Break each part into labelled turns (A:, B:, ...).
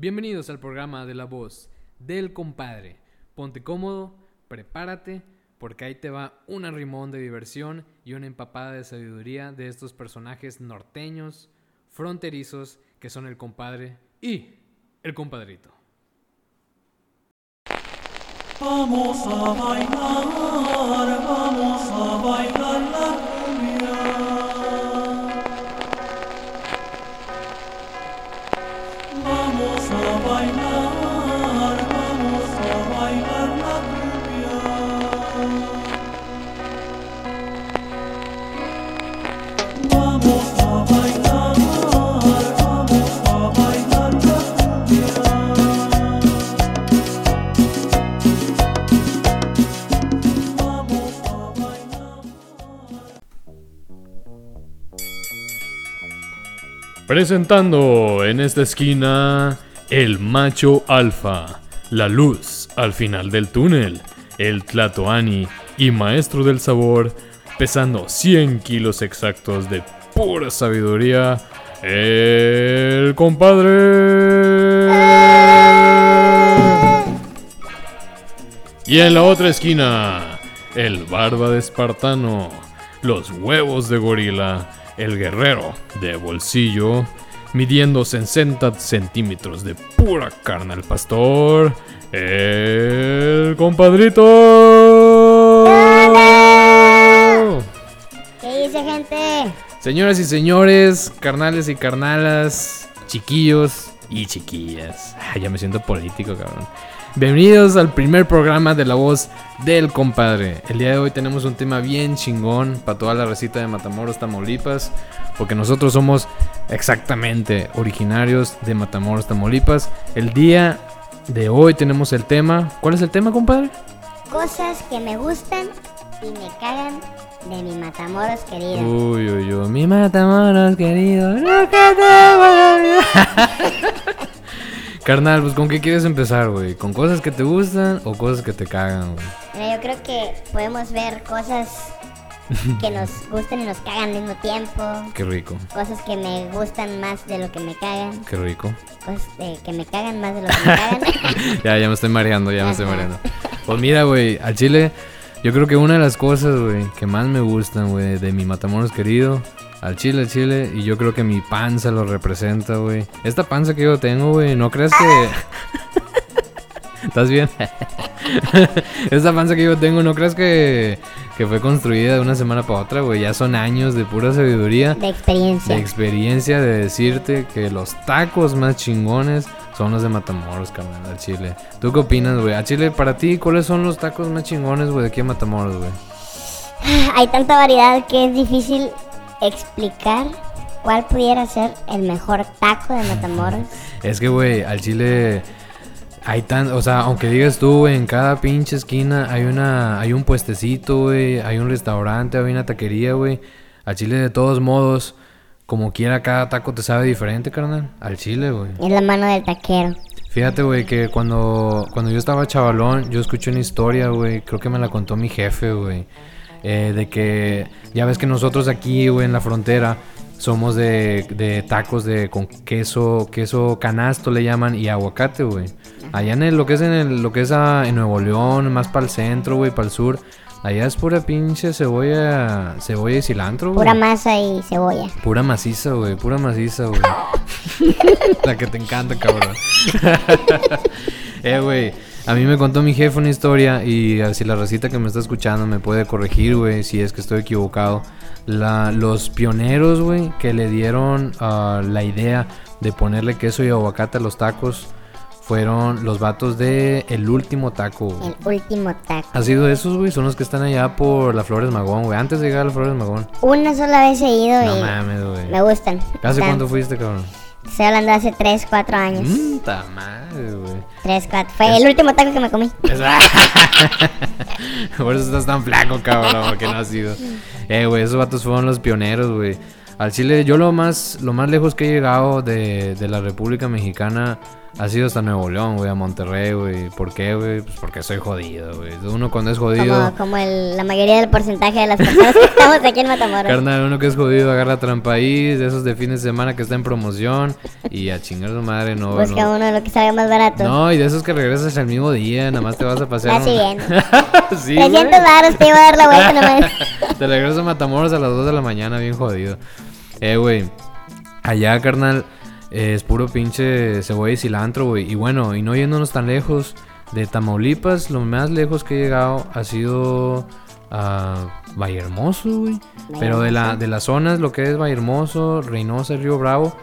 A: Bienvenidos al programa de la voz del compadre. Ponte cómodo, prepárate, porque ahí te va un arrimón de diversión y una empapada de sabiduría de estos personajes norteños, fronterizos, que son el compadre y el compadrito.
B: Vamos a bailar, vamos a bailar
A: Presentando en esta esquina el macho alfa, la luz al final del túnel, el tlatoani y maestro del sabor, pesando 100 kilos exactos de pura sabiduría, el compadre. Y en la otra esquina, el barba de espartano, los huevos de gorila, el guerrero de bolsillo, midiendo 60 centímetros de pura carne al pastor, el compadrito.
C: ¿Qué dice gente?
A: Señoras y señores, carnales y carnalas, chiquillos y chiquillas. Ay, ya me siento político, cabrón. Bienvenidos al primer programa de La Voz del Compadre. El día de hoy tenemos un tema bien chingón para toda la recita de Matamoros, Tamaulipas. Porque nosotros somos exactamente originarios de Matamoros, Tamaulipas. El día de hoy tenemos el tema. ¿Cuál es el tema, compadre?
C: Cosas que me gustan y me cagan de mi Matamoros querido.
A: Uy, uy, uy, mi Matamoros querido. nunca te voy a olvidar. Carnal, pues ¿con qué quieres empezar, güey? ¿Con cosas que te gustan o cosas que te cagan, güey?
C: Mira, yo creo que podemos ver cosas que nos gustan y nos cagan al mismo tiempo.
A: Qué rico,
C: Cosas que me gustan más de lo que me cagan.
A: qué rico.
C: Cosas eh, que me cagan más de lo que me cagan.
A: Ya, ya me estoy mareando, ya me estoy mareando. Pues mira, güey, al chile, yo creo que una de las cosas, güey, que más me gustan, güey, de mi Matamoros querido, al chile, al chile, y yo creo que mi panza lo representa, güey. Esta panza que yo tengo, güey, ¿no crees que... ¿Estás bien? Esta panza que yo tengo, ¿no crees que, que fue construida de una semana para otra, güey? Ya son años de pura sabiduría.
C: de experiencia.
A: De experiencia de decirte que los tacos más chingones son los de Matamoros, carnal, al chile. ¿Tú qué opinas, güey? A Chile, para ti, ¿cuáles son los tacos más chingones, güey, de aquí a Matamoros, güey?
C: Hay tanta variedad que es difícil explicar cuál pudiera ser el mejor taco de Matamoros.
A: Es que, güey, al chile hay tan, o sea, aunque digas tú, güey, en cada pinche esquina hay una, hay un puestecito, güey, hay un restaurante, hay una taquería, güey. Al chile, de todos modos, como quiera, cada taco te sabe diferente, carnal. Al chile, güey.
C: Es la mano del taquero.
A: Fíjate, güey, que cuando, cuando yo estaba chavalón, yo escuché una historia, güey, creo que me la contó mi jefe, güey, eh, de que ya ves que nosotros aquí, güey, en la frontera, somos de, de tacos de con queso, queso canasto le llaman y aguacate, güey. Allá en el, lo que es en el, lo que es ah, en Nuevo León, más para el centro, güey, para el sur, allá es pura pinche cebolla, cebolla y cilantro, güey.
C: Pura masa y cebolla.
A: Pura maciza, güey, pura maciza, güey. La que te encanta, cabrón. eh, güey, a mí me contó mi jefe una historia y si la recita que me está escuchando me puede corregir, güey, si es que estoy equivocado. La, los pioneros, güey, que le dieron ah, la idea de ponerle queso y aguacate a los tacos fueron los vatos de El Último Taco, güey.
C: El último taco.
A: ¿Ha sido esos, güey? Son los que están allá por la Flores Magón, güey. Antes de llegar a la Flores Magón.
C: Una sola vez he ido
A: No
C: y
A: mames, güey.
C: me gustan.
A: ¿Hace cuánto fuiste, cabrón?
C: Estoy hablando de hace 3, 4 años.
A: Mm, ta madre, güey.
C: 3, 4. Fue el último taco que me comí.
A: Por eso estás tan flaco, cabrón, porque no has sido. Eh, güey, esos vatos fueron los pioneros, güey. Al Chile, yo lo más, lo más lejos que he llegado de, de la República Mexicana ha sido hasta Nuevo León, güey, a Monterrey, güey. ¿Por qué, güey? Pues porque soy jodido, güey. Uno cuando es jodido,
C: Como, como el- la mayoría del porcentaje de las personas que estamos aquí en Matamoros.
A: carnal, uno que es jodido agarra trampaís, de esos de fines de semana que está en promoción y a chingar su madre, no,
C: Busca
A: no.
C: uno de lo que salga más barato.
A: No, y de esos que regresas al mismo día, nada más te vas a pasear.
C: Así bien.
A: sí, güey.
C: 300 baros te iba a dar la vuelta nomás.
A: Te regresas a Matamoros a las 2 de la mañana, bien jodido. Eh, güey. Allá, carnal, eh, es puro pinche cebolla y cilantro, güey. Y bueno, y no yéndonos tan lejos de Tamaulipas, lo más lejos que he llegado ha sido a Vallehermoso, güey. Pero de, la, de las zonas, lo que es Vallehermoso, Reynosa, Río Bravo,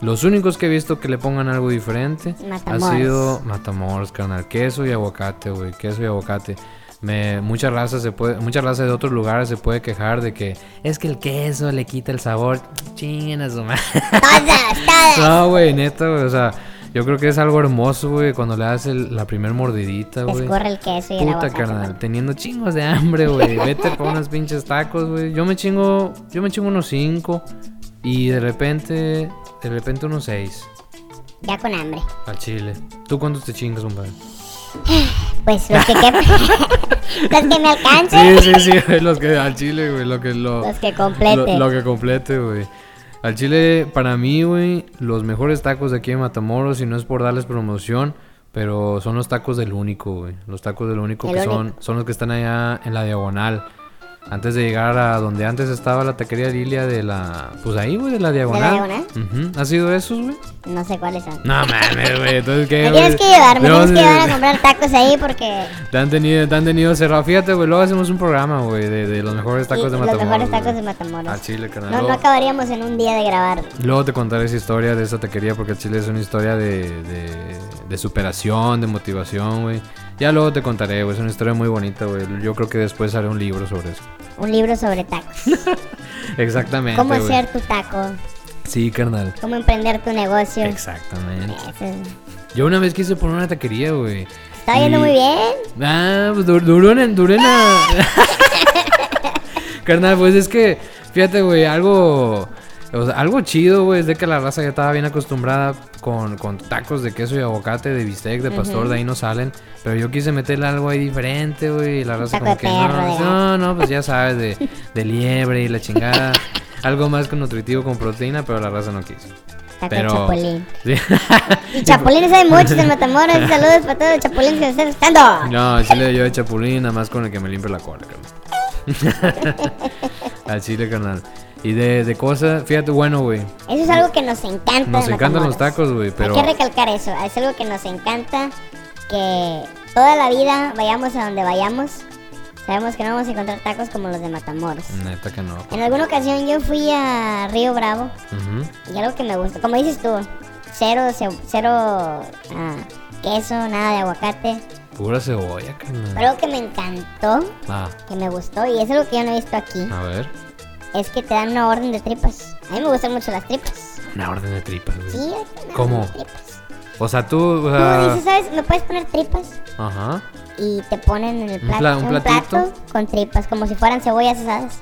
A: los únicos que he visto que le pongan algo diferente
C: Matamoros.
A: ha sido Matamoros, carnal. Queso y aguacate, güey. Queso y aguacate. Me, mucha raza se puede, mucha raza de otros lugares se puede quejar de que es que el queso le quita el sabor. Chinguen a su madre.
C: Todas, todas.
A: No, güey, neta, güey. O sea, yo creo que es algo hermoso, güey, cuando le das el- la primer mordidita, güey.
C: escurre el queso y
A: Puta, carnal, teniendo chingos de hambre, güey. Vete por unos pinches tacos, güey. Yo me chingo, yo me chingo unos cinco y de repente, de repente unos seis
C: Ya con hambre.
A: al chile. ¿Tú cuántos te chingas, compadre?
C: Pues los que quepan. los que me alcancen.
A: Sí, sí, sí, los que al chile, güey, lo que lo
C: Los que complete.
A: Lo, lo que complete, güey. Al chile, para mí, güey, los mejores tacos de aquí en Matamoros, y no es por darles promoción, pero son los tacos del único, güey. Los tacos del único
C: El
A: que
C: único.
A: son, son los que están allá en la diagonal. Antes de llegar a donde antes estaba la taquería Lilia de la. Pues ahí, güey, de la diagonal.
C: diagonal?
A: Ujú. ¿Has sido esos, güey?
C: No sé cuáles son.
A: No mames, güey. Entonces, ¿qué,
C: Me tienes que llevar, me
A: ¿De
C: tienes que llevar a comprar tacos ahí porque.
A: Te han tenido, te han tenido cerrado. Fíjate, güey, luego hacemos un programa, güey, de, de los mejores tacos
C: sí,
A: de
C: los
A: Matamoros.
C: mejores tacos
A: güey.
C: de Matamoros.
A: Al chile, carnal.
C: No, no acabaríamos en un día de grabar.
A: Luego te contaré esa historia de esa taquería porque el chile es una historia de, de, de superación, de motivación, güey. Ya luego te contaré, güey. Es una historia muy bonita, güey. Yo creo que después haré un libro sobre eso.
C: Un libro sobre tacos.
A: Exactamente,
C: Cómo
A: güey.
C: hacer tu taco.
A: Sí, carnal.
C: Cómo emprender tu negocio.
A: Exactamente.
C: Eso
A: Yo una vez quise poner una taquería, güey.
C: Está yendo
A: Y-
C: muy bien.
A: Ah, pues dur- duró en, duró en la- Carnal, pues es que, fíjate, güey, algo... o sea, algo chido, güey, es de que la raza ya estaba bien acostumbrada con, con tacos de queso y aguacate, de bistec, de pastor, de ahí no salen. Pero yo quise meterle algo ahí diferente, güey, y la raza como
C: de
A: que
C: perro,
A: no,
C: de
A: no, no, pues ya sabes, de, de liebre y la chingada. algo más que nutritivo con proteína, pero la raza no quiso.
C: Taco
A: Pero...
C: de chapulín.
A: Sí.
C: Y chapulines hay muchos en Matamoros. Saludos para todos los chapulines que están escuchando.
A: No, chile yo de chapulín, nada más con el que me limpio la cola. Al chile, carnal. Y de, de cosas, fíjate, bueno, güey.
C: Eso es algo que nos encanta.
A: Nos encantan los tacos, güey, pero...
C: Hay que recalcar eso. Es algo que nos encanta. Que toda la vida, vayamos a donde vayamos, sabemos que no vamos a encontrar tacos como los de Matamoros.
A: Neta que no.
C: En alguna ocasión yo fui a Río Bravo y algo que me gustó, como dices tú, cero, ce- cero ah, queso, nada de aguacate.
A: Pura cebolla, carnal.
C: Algo que me encantó,
A: Ah,
C: que me gustó y es algo que yo no he visto aquí,
A: a ver.
C: Es que te dan una orden de tripas. A mí me gustan mucho las tripas.
A: Una orden de tripas, güey.
C: Sí,
A: ¿Cómo?
C: de tripas.
A: O sea, tú, o
C: Tú
A: sea...
C: dices, ¿sabes? ¿Me puedes poner tripas?
A: Ajá.
C: Y te ponen en el
A: Un
C: plato
A: pla- un platito.
C: plato con tripas, como si fueran cebollas asadas.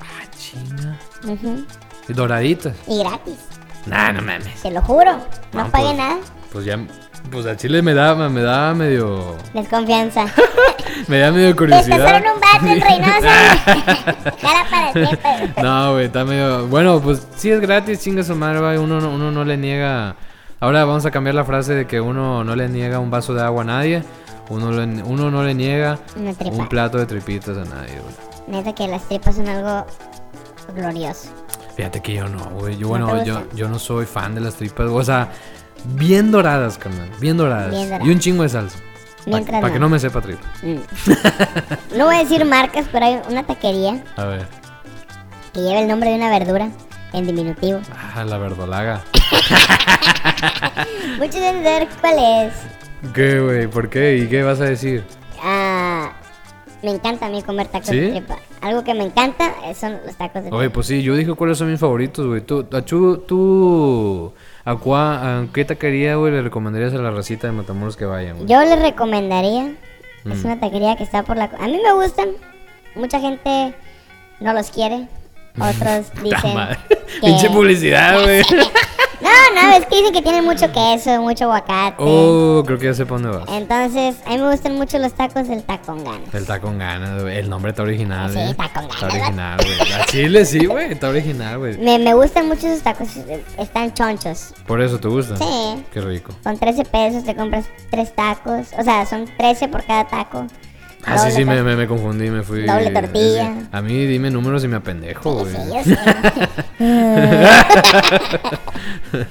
A: Ah, chinga.
C: Ujú.
A: Y doraditas.
C: Y gratis,
A: Nah, no mames.
C: te lo juro. No,
A: No,
C: pagué
A: pues.
C: nada.
A: Pues ya... Pues al chile me da, me da medio...
C: Desconfianza.
A: Me da medio curiosidad.
C: un vato en Reynosa. Cara para.
A: No, güey, está medio. Bueno, pues sí es gratis, chinga su madre, güey. Uno, no- uno no le niega. Ahora vamos a cambiar la frase de que uno no le niega un vaso de agua a nadie. Uno, le- uno no le niega un plato de tripitas a nadie, güey.
C: Neta que las tripas son algo glorioso.
A: Fíjate que yo no, güey. Yo,
C: ¿No
A: bueno, yo, yo no soy fan de las tripas. O sea, bien doradas, carnal. Bien doradas.
C: Bien doradas.
A: Y un chingo de salsa. Para que
C: no.
A: me sepa tripa.
C: Mm. no voy a decir marcas, pero hay una taquería
A: A ver.
C: que lleva el nombre de una verdura en diminutivo.
A: Ah, la verdolaga.
C: Muchos deben saber cuál es.
A: ¿Qué, güey? ¿Por qué? ¿Y qué vas a decir?
C: Ah, me encanta a mí comer tacos
A: ¿Sí?
C: de tripa. Algo que me encanta eh, son los tacos de
A: Oye,
C: tripa.
A: pues sí, yo dije cuáles son mis favoritos, güey. Tú, a Chu- tú, ¿a, cua- a qué taquería, güey, le recomendarías a la racita de Matamoros que vayan, güey?
C: Yo les recomendaría. Es
A: Mm.
C: una taquería que está por la. A mí me gustan. Mucha gente no los quiere. Otros dicen.
A: Pinche publicidad, güey.
C: No, no, es que dicen que tiene mucho queso, mucho aguacate.
A: Oh, creo que ya sé para dónde vas.
C: Entonces, a mí me gustan mucho los tacos del tacongán.
A: Él está con ganas, güey. El nombre está original,
C: Sí,
A: eh.
C: está con
A: Está
C: ganas.
A: original, güey. A Chile sí, güey. Está original, güey.
C: Me, me gustan mucho esos tacos, están chonchos.
A: Por eso te gusta.
C: Sí.
A: Qué rico.
C: Con 13 pesos te compras tres tacos. O sea, son 13 por cada taco.
A: Ah, sí, sí, me, me, me confundí, me fui.
C: Doble tortilla.
A: sí. A mí dime números y me apendejo, güey.
C: Sí, sé.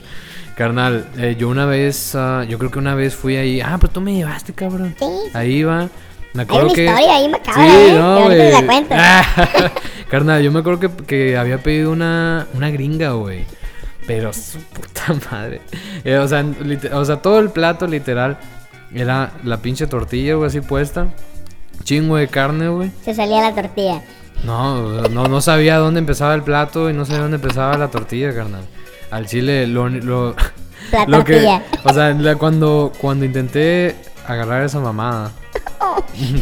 A: Carnal, eh, yo una vez, ah, yo creo que una vez fui ahí. Ah, pero tú me llevaste, cabrón.
C: Sí.
A: Ahí va. Me acuerdo que.
C: historia ahí macabra,
A: Sí,
C: ¿eh?
A: no, güey.
C: la cuento.
A: Ah, Carnal, yo me acuerdo que, que había pedido una, una gringa, güey. Pero su puta madre. Eh, o, sea, o sea, todo el plato literal era la pinche tortilla, güey, así puesta. Chingo de carne, güey.
C: Se salía la tortilla.
A: No, no, no sabía dónde empezaba el plato y no sabía dónde empezaba la tortilla, carnal. Al chile, lo, lo,
C: La
A: lo que,
C: tortilla.
A: o sea, la- cuando, cuando intenté agarrar esa mamada.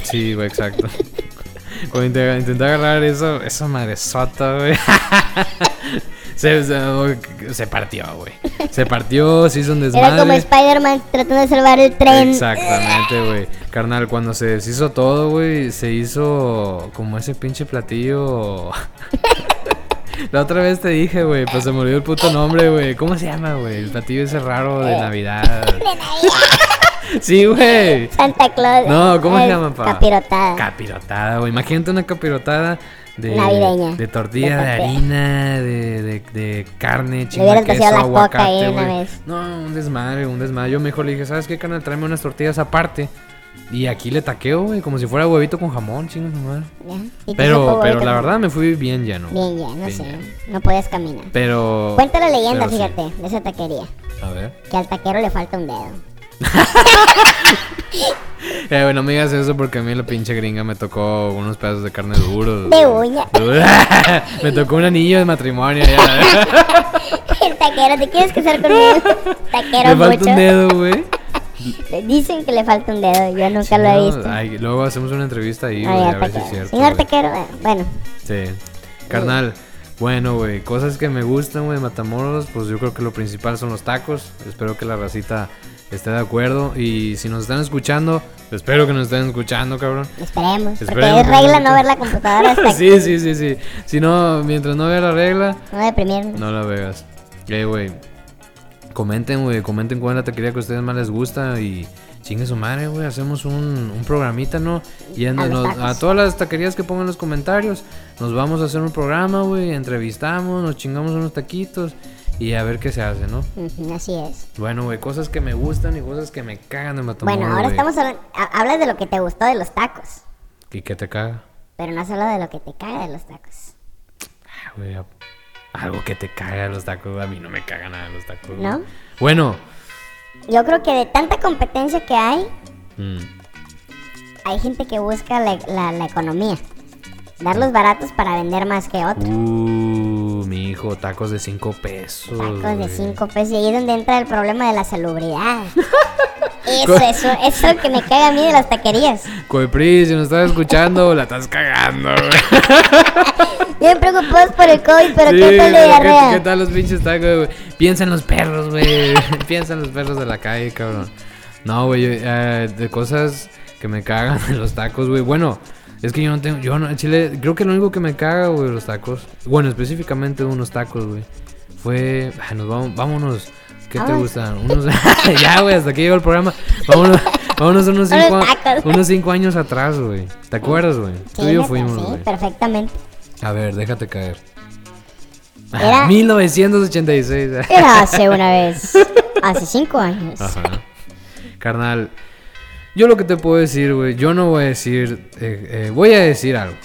A: Sí, güey, exacto. Cuando inte- intenté agarrar eso, esa madresota, güey. Se, partió, güey. Se partió, se hizo un desmadre.
C: Era como Spider-Man tratando de salvar el tren.
A: Exactamente, güey. Carnal, cuando se deshizo todo, güey, se hizo como ese pinche platillo. La otra vez te dije, güey, pues se me olvidó el puto nombre, güey. ¿Cómo se llama, güey? El platillo ese raro de Navidad. Sí, güey.
C: Santa Claus.
A: No, ¿cómo se
C: Eh,
A: llama, pa?
C: Capirotada.
A: Capirotada, güey. Imagínate una capirotada de,
C: Navideña.
A: de tortilla
C: De
A: de, harina, de, de, de carne,
C: hubieras
A: chinga queso, aguacate, güey. No, un desmadre, un desmadre. Yo mejor le dije, ¿sabes qué, carnal? Tráeme unas tortillas aparte. Y aquí le taqueo, güey, como si fuera huevito con jamón, chinga su madre.
C: Ya. Y te
A: Pero, pero la verdad me fui bien lleno.
C: Bien, ya, no
A: Bien
C: sé.
A: lleno.
C: No podías caminar.
A: Pero.
C: Cuenta la leyenda,
A: sí.
C: fíjate, de esa taquería.
A: A ver.
C: Que al taquero le falta un dedo.
A: Eh, bueno, no me digas eso porque a mí la pinche gringa me tocó unos pedazos de carne duros.
C: De uña.
A: me tocó un anillo de matrimonio. ya.
C: El taquero, ¿te quieres casar conmigo? Taquero
A: me falta
C: mucho.
A: un dedo, güey.
C: Dicen que le falta un dedo, yo nunca lo he
A: No,
C: visto.
A: ay, luego hacemos una entrevista ahí, güey, a ver si es cierto.
C: Señor
A: güey.
C: taquero, eh, bueno,
A: Sí. Carnal, bueno, güey, cosas que me gustan, güey, de Matamoros, pues yo creo que lo principal son los tacos. Espero que la racita esté de acuerdo. Y si nos están escuchando, espero que nos estén escuchando, cabrón.
C: esperemos. Porque es regla
A: no-
C: ver la computadora hasta
A: sí, sí, sí, sí. Si no, mientras no vea la regla,
C: no deprimirnos.
A: no la veas. Eh, güey. Comenten, güey, comenten cuál es la taquería que a ustedes más les gusta y chingue su madre, güey. Hacemos un, un programita, ¿no? Y en-
C: A
A: nos- todas las taquerías que pongan los comentarios, nos vamos a hacer un programa, güey. Entrevistamos, nos chingamos unos taquitos y a ver qué se hace, ¿no?
C: Así es.
A: Bueno, güey, cosas que me gustan y cosas que me cagan de Matamoros.
C: Bueno, ahora estamos hablando. ha- Hablas de lo que te gustó de los tacos.
A: ¿Y qué te caga?
C: Pero no solo de lo que te caga de los tacos.
A: Ah, güey, algo que te caga de los tacos. A mí no me caga nada de los tacos.
C: ¿No?
A: Bueno.
C: Yo creo que de tanta competencia que hay,
A: mm.
C: hay gente que busca la, la- la economía. Darlos baratos para vender más que otros.
A: Uh, mi hijo, tacos de 5 pesos.
C: Tacos de
A: güey.
C: 5 pesos. Y ahí es donde entra el problema de la salubridad. Eso, eso, eso que me caga a mí de las taquerías.
A: Coepris, si nos estás escuchando, la estás cagando, güey.
C: Bien preocupados por el COVID, pero
A: Sí,
C: ¿qué tal
A: güey,
C: diarrea?
A: ¿qué, qué tal los pinches tacos, güey? Piensa en los perros, güey. Piensa en los perros de la calle, cabrón. No, güey, eh, de cosas que me cagan de los tacos, güey. Bueno, es que yo no tengo, yo no, en Chile, creo que lo único que me caga, güey, los tacos. Bueno, específicamente unos tacos, güey. Fue, ah, nos vamos, vámonos. ¿Qué te gustan? Unos, ya, güey, hasta aquí llegó el programa. Vámonos, vámonos unos cinco, unos cinco años atrás, güey. ¿Te acuerdas, güey? Tú y yo fuimos,
C: sí,
A: güey.
C: perfectamente.
A: A ver, déjate caer.
C: Era-
A: 1986.
C: Era hace una vez. Hace cinco años.
A: Ajá. Carnal, yo lo que te puedo decir, güey, yo no voy a decir, eh, eh, voy a decir algo.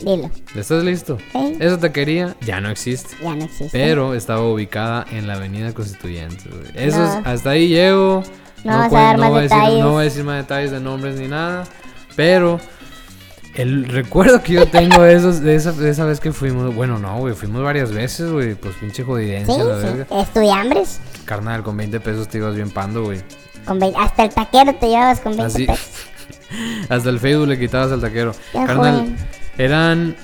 C: Dilo.
A: ¿Estás listo?
C: Sí.
A: Esa taquería ya no existe.
C: Ya no existe.
A: Pero estaba ubicada en la avenida Constituyentes, güey. Eso
C: No.
A: es- hasta ahí llego.
C: No vas a
A: cuen-
C: dar más
A: voy decir, no voy a decir más detalles de nombres ni nada. Pero el recuerdo que yo tengo de, esos, de, esa, de esa vez que fuimos, bueno, no, güey, fuimos varias veces, güey. Pues pinche jodidencia,
C: Sí,
A: la
C: sí.
A: verga.
C: Estudiambres.
A: Carnal, con 20 pesos te ibas bien pando, güey.
C: Con vein- hasta el taquero te llevabas con 20
A: Así.
C: pesos.
A: Hasta el Facebook le quitabas al taquero.
C: Ya
A: Carnal,
C: joven.
A: eran.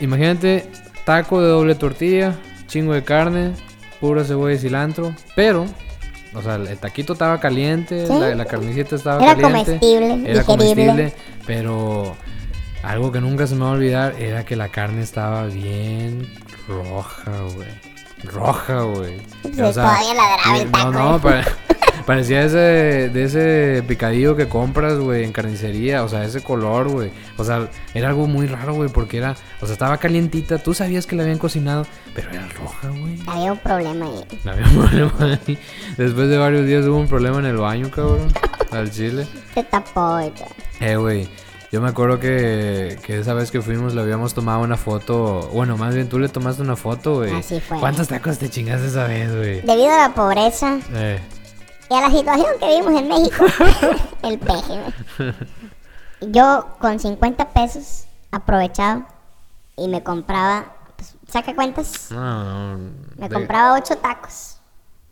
A: Imagínate, taco de doble tortilla, chingo de carne, pura cebolla y cilantro, pero, o sea, el taquito estaba caliente,
C: Sí.
A: la, la carnicita estaba
C: Era
A: caliente.
C: comestible,
A: era
C: digerible.
A: comestible, pero algo que nunca se me va a olvidar era que la carne estaba bien roja, güey. Roja, güey.
C: Sí, todavía ladraba el
A: no, no, pare- parecía ese, de ese picadillo que compras, güey, en carnicería, o sea, ese color, güey. O sea, era algo muy raro, güey, porque era, o sea, estaba calientita, tú sabías que la habían cocinado, pero era roja, güey.
C: Había un problema ahí.
A: Había un problema ahí. Después de varios días hubo un problema en el baño, cabrón, al chile.
C: Se tapó y todo.
A: Eh, güey. Yo me acuerdo que, que esa vez que fuimos le habíamos tomado una foto. Bueno, más bien tú le tomaste una foto, güey.
C: Así fue.
A: ¿Cuántos tacos te chingaste esa vez, güey?
C: Debido a la pobreza
A: Eh,
C: y a la situación que vivimos en México, el peje. ¿no? Yo con 50 pesos aprovechaba y me compraba, pues, saca cuentas,
A: no, no.
C: me
A: de-
C: compraba 8 tacos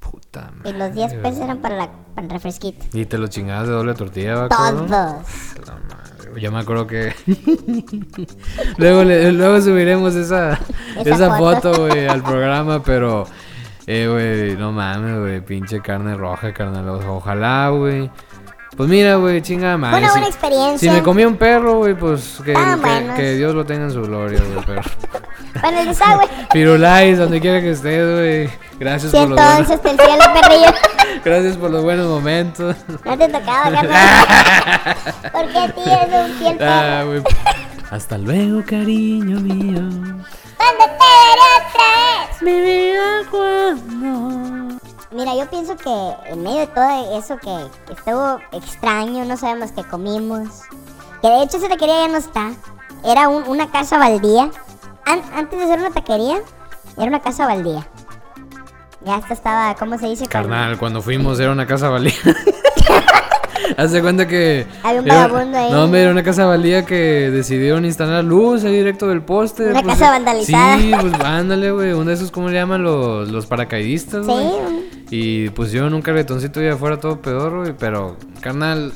A: Puta
C: y
A: madre.
C: los 10
A: güey.
C: pesos eran para, la, para el refresquito.
A: Y te lo chingabas de doble tortilla.
C: Todos.
A: La madre, Yo me acuerdo que. luego, le- luego subiremos esa,
C: Esa
A: esa
C: foto.
A: güey, al programa, pero. Eh, güey, no mames, güey, pinche carne roja, carnal. Ojalá, güey. Pues mira, güey, chinga madre.
C: una
A: si-
C: buena experiencia.
A: Si me comí un perro, güey, pues que, que Dios lo tenga en su gloria, güey, pero.
C: Bueno, el desagüe.
A: Firulais, donde quiera que estés, güey. Gracias por los buenos, gracias por los buenos momentos.
C: No te tocaba, carnal. Porque a ti eres un fiel
A: Ah, güey. Hasta luego, cariño mío.
C: ¿Dónde te veré otra vez?
A: Mi vida cuando.
C: Mira, yo pienso que en medio de todo eso que, que estuvo extraño, no sabemos qué comimos, que de hecho esa taquería ya no está, era un- una casa baldía. An- antes de ser una taquería, era una casa baldía. Ya esta estaba, ¿cómo se dice?
A: Carnal, cuando fuimos era una casa valía. Hace cuenta que.
C: Había un vagabundo ahí.
A: No, hombre, era una casa valía que decidieron instalar luz ahí directo del poste.
C: Una
A: pues,
C: casa vandalizada.
A: Sí, pues ándale, güey. Uno de esos, ¿cómo le llaman? Los, los paracaidistas,
C: Sí,
A: güey.
C: un-
A: Y pusieron un carretoncito y afuera todo pedorro, güey. Pero, carnal,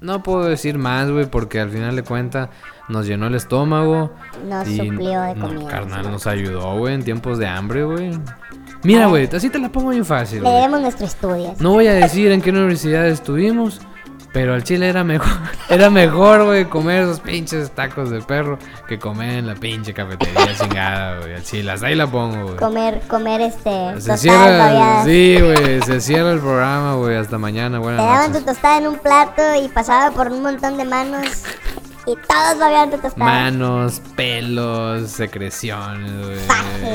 A: no puedo decir más, güey, porque al final de cuentas nos llenó el estómago.
C: Nos
A: y
C: suplió de
A: no,
C: comida.
A: carnal, nos ayudó, güey, en tiempos de hambre, güey. Mira, güey, así te la pongo bien fácil.
C: le debemos nuestro estudio.
A: No voy a decir en qué universidad estuvimos, pero al chile era mejor, era mejor, güey, comer esos pinches tacos de perro que comer en la pinche cafetería chingada, güey. Al chile, hasta ahí la pongo, güey.
C: Comer, comer este,
A: Se cierra, sí, güey, se cierra el programa, güey, hasta mañana,
C: Te
A: buenas
C: daban tu tostada en un plato y pasaba por un montón de manos y todos babeaban tu tostada.
A: Manos, pelos, secreciones, güey.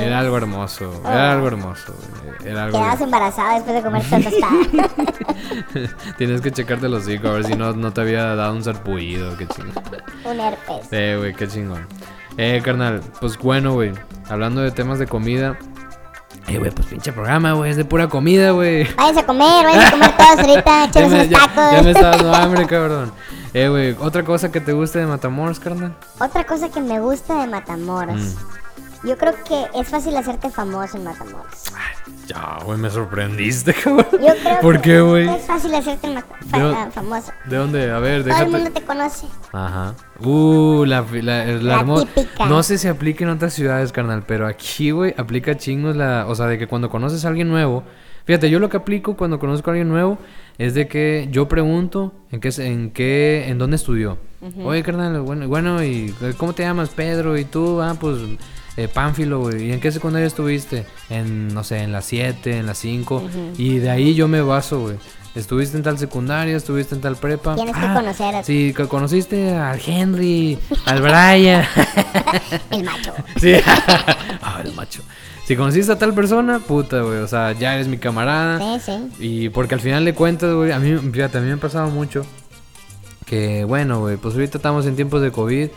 A: Era algo hermoso, era algo hermoso, güey. Era algo...
C: Quedabas embarazada después de comer tostada.
A: Tienes que checarte los hocico a ver si no, no te había dado un sarpullido, qué chingón.
C: un herpes.
A: Eh, güey, qué chingón. Eh, carnal, pues bueno, güey. Hablando de temas de comida. Eh, güey, pues pinche programa, güey. Es de pura comida, güey.
C: Váyanse a comer, váyanse a comer todos ahorita,
A: Ya
C: échenos
A: me,
C: unos
A: ya-
C: tacos.
A: ya me está dando hambre, cabrón. Eh, güey, otra cosa que te guste de Matamoros, carnal.
C: Otra cosa que me gusta de Matamoros.
A: Mm.
C: Yo creo que es fácil hacerte famoso en Matamoros.
A: Ya, güey, me sorprendiste, cabrón.
C: Yo creo
A: ¿Por
C: que
A: qué, güey?
C: es fácil hacerte fa- ah, famoso.
A: ¿De dónde? A ver,
C: Todo el mundo
A: déjate.
C: te conoce.
A: Ajá. Uh, la, la, la
C: típica.
A: No sé si aplica en otras ciudades, carnal, pero aquí, güey, aplica chingos la. O sea, de que cuando conoces a alguien nuevo. Fíjate, yo lo que aplico cuando conozco a alguien nuevo es de que yo pregunto en qué, en qué, en dónde estudió. Oye, carnal, bueno, bueno, ¿y cómo te llamas, Pedro? ¿Y tú? Ah, pues, eh, Pánfilo, güey. ¿Y en qué secundaria estuviste? En, no sé, en la 7, en la 5. Y de ahí yo me baso, güey. Estuviste en tal secundaria, estuviste en tal prepa.
C: Tienes que
A: Ah,
C: conocer a-
A: Sí, que conociste al Henry, al Brian.
C: El macho.
A: sí, ah, el macho. Si conociste a tal persona, puta, güey. O sea, ya eres mi camarada.
C: Sí, sí.
A: Y porque al final de cuentas, güey, a mí, fíjate, a mí me ha pasado mucho que, bueno, güey, pues ahorita estamos en tiempos de COVID,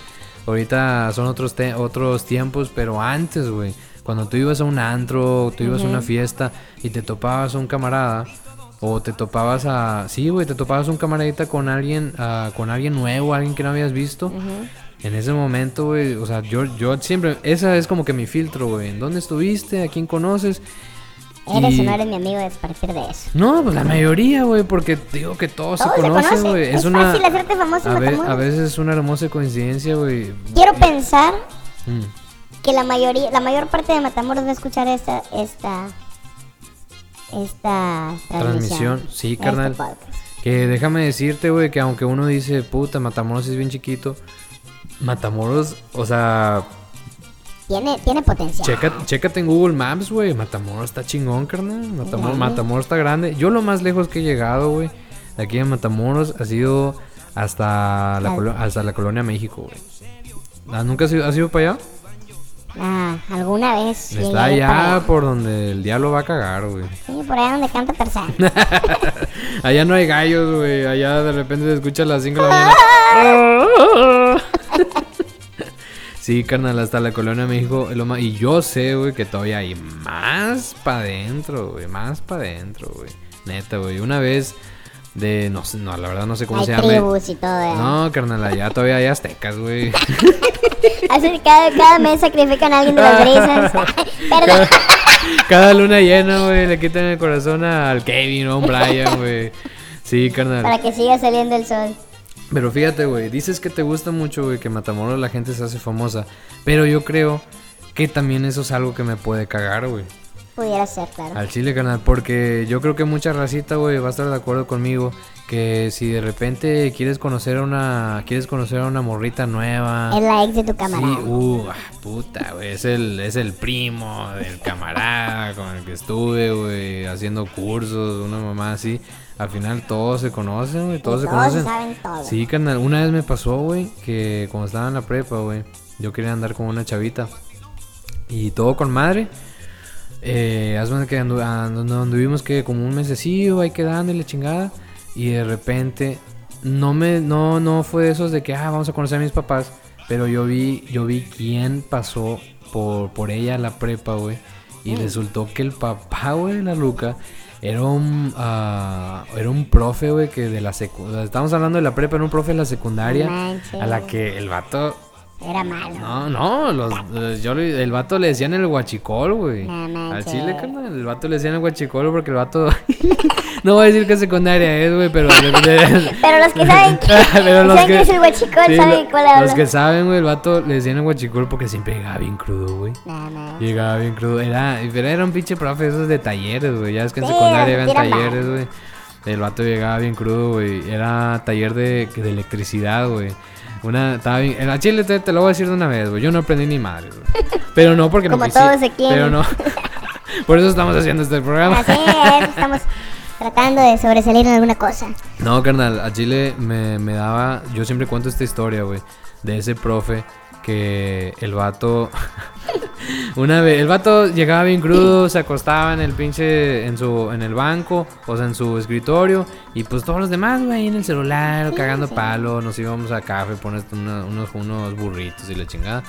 A: ahorita son otros, te- otros tiempos, pero antes, güey, cuando tú ibas a un antro, tú ibas a una fiesta y te topabas a un camarada, o te topabas a, sí, güey, te topabas un camaradita con alguien, ah, con alguien nuevo, alguien que no habías visto. En ese momento, güey, o sea, yo, yo siempre, esa es como que mi filtro, güey. ¿En dónde estuviste? ¿A quién conoces?
C: Eres
A: Y-
C: o no eres mi amigo a partir de eso.
A: no, pues la mayoría, güey, porque digo que todos,
C: Todos
A: se conocen, güey.
C: Es fácil hacerte famoso
A: a, ve- a veces es una hermosa coincidencia, güey.
C: Quiero pensar
A: Mm.
C: que la mayoría, la mayor parte de Matamoros va a escuchar esta, esta, esta transmisión.
A: Transmisión, sí,
C: este
A: carnal.
C: podcast.
A: Que déjame decirte, güey, que aunque uno dice, puta, Matamoros es bien chiquito, Matamoros, o sea,
C: Tiene, tiene potencial.
A: checa, chécate en Google Maps, güey. Matamoros está chingón, carnal. Matamoros. Matamoros está grande. Yo lo más lejos que he llegado, güey, de aquí en Matamoros ha sido hasta la,
C: Al-
A: hasta la colonia México, güey. Ah, ¿Nunca has ido, has ido para allá?
C: Ah, alguna vez.
A: Está allá. por donde el diablo va a cagar, güey.
C: Sí, por allá donde canta Tarzán.
A: Allá no hay gallos, güey. Allá de repente se escucha a las 5 de la mañana. Sí, carnal, hasta la colonia México. es lo más- Y yo sé, güey, que todavía hay más para adentro, güey. Más para adentro, güey. Neta, güey. Una vez de. No sé, no, la verdad no sé cómo
C: Hay
A: se llama.
C: y todo. ¿eh?
A: No, carnal, allá todavía hay aztecas, güey.
C: Cada, cada mes sacrifican a alguien de las brisas. Perdón.
A: Cada luna llena, güey, le quitan el corazón al Kevin o a un Brian, güey. Sí, carnal.
C: Para que siga saliendo el sol.
A: Pero fíjate, güey, dices que te gusta mucho, güey, que Matamoros la gente se hace famosa. Pero yo creo que también eso es algo que me puede cagar, güey.
C: Pudiera ser, claro.
A: Al chile, carnal, porque yo creo que mucha racita, güey, va a estar de acuerdo conmigo. Que si de repente quieres conocer a una, quieres conocer a una morrita nueva.
C: Es la ex de tu
A: Sí,
C: camarada.
A: uh, ah, puta, güey, es el, es el primo del camarada con el que estuve, güey, haciendo cursos, una mamá así. Al final todos se conocen, güey, todos
C: Y
A: se
C: todos
A: conocen.
C: saben todo.
A: Sí, carnal, una vez me pasó, güey, que cuando estaba en la prepa, güey, yo quería andar con una chavita. Y todo con madre. Eh, haz cuenta que andu- andu- anduvimos que como un mesecillo ahí quedando y la chingada. Y de repente, no me, no, no fue de esos de que, ah, vamos a conocer a mis papás. Pero yo vi, yo vi quién pasó por, por ella a la prepa, güey. Y resultó que el papá, güey, de la Luca, era un, ah, era un profe, güey, que de la secundaria. Estamos hablando de la prepa, era un profe de la secundaria.
C: No manches.
A: a la que el vato.
C: Era malo.
A: No, no, los, eh, yo el vato le decían el guachicol, güey.
C: No
A: Al chile, carnal, el vato le decían el guachicol porque el vato. no voy a decir que secundaria es, güey, pero.
C: Pero los que saben que,
A: Pero los
C: saben que
A: que-
C: es el huachicol
A: Sí,
C: saben cuál habla.
A: Los que saben, güey, el vato le decían el guachicol porque siempre llegaba bien crudo, güey.
C: No, no.
A: Llegaba bien crudo. Era, pero era un pinche profe esos de talleres, güey. Ya es que en
C: Sí,
A: secundaria
C: tiran
A: talleres, güey. El vato llegaba bien crudo, güey. Era taller de, de electricidad, güey. Una, estaba bien. En la chile te, te lo voy a decir de una vez, güey. Yo no aprendí ni madre, güey. Pero no porque
C: Como
A: no
C: todos aquí en-
A: Pero no. Por eso estamos haciendo este programa.
C: Así es, estamos tratando de sobresalir en alguna cosa.
A: No, carnal, a Chile me, me daba. Yo siempre cuento esta historia, güey. De ese profe que el vato. Una vez. El vato llegaba bien crudo, se acostaba en el pinche. En su. En el banco, o sea, en su escritorio. Y pues todos los demás, güey, en el celular,
C: Sí,
A: cagando
C: sí.
A: palo. Nos íbamos a café, poner unos, unos burritos y la chingada.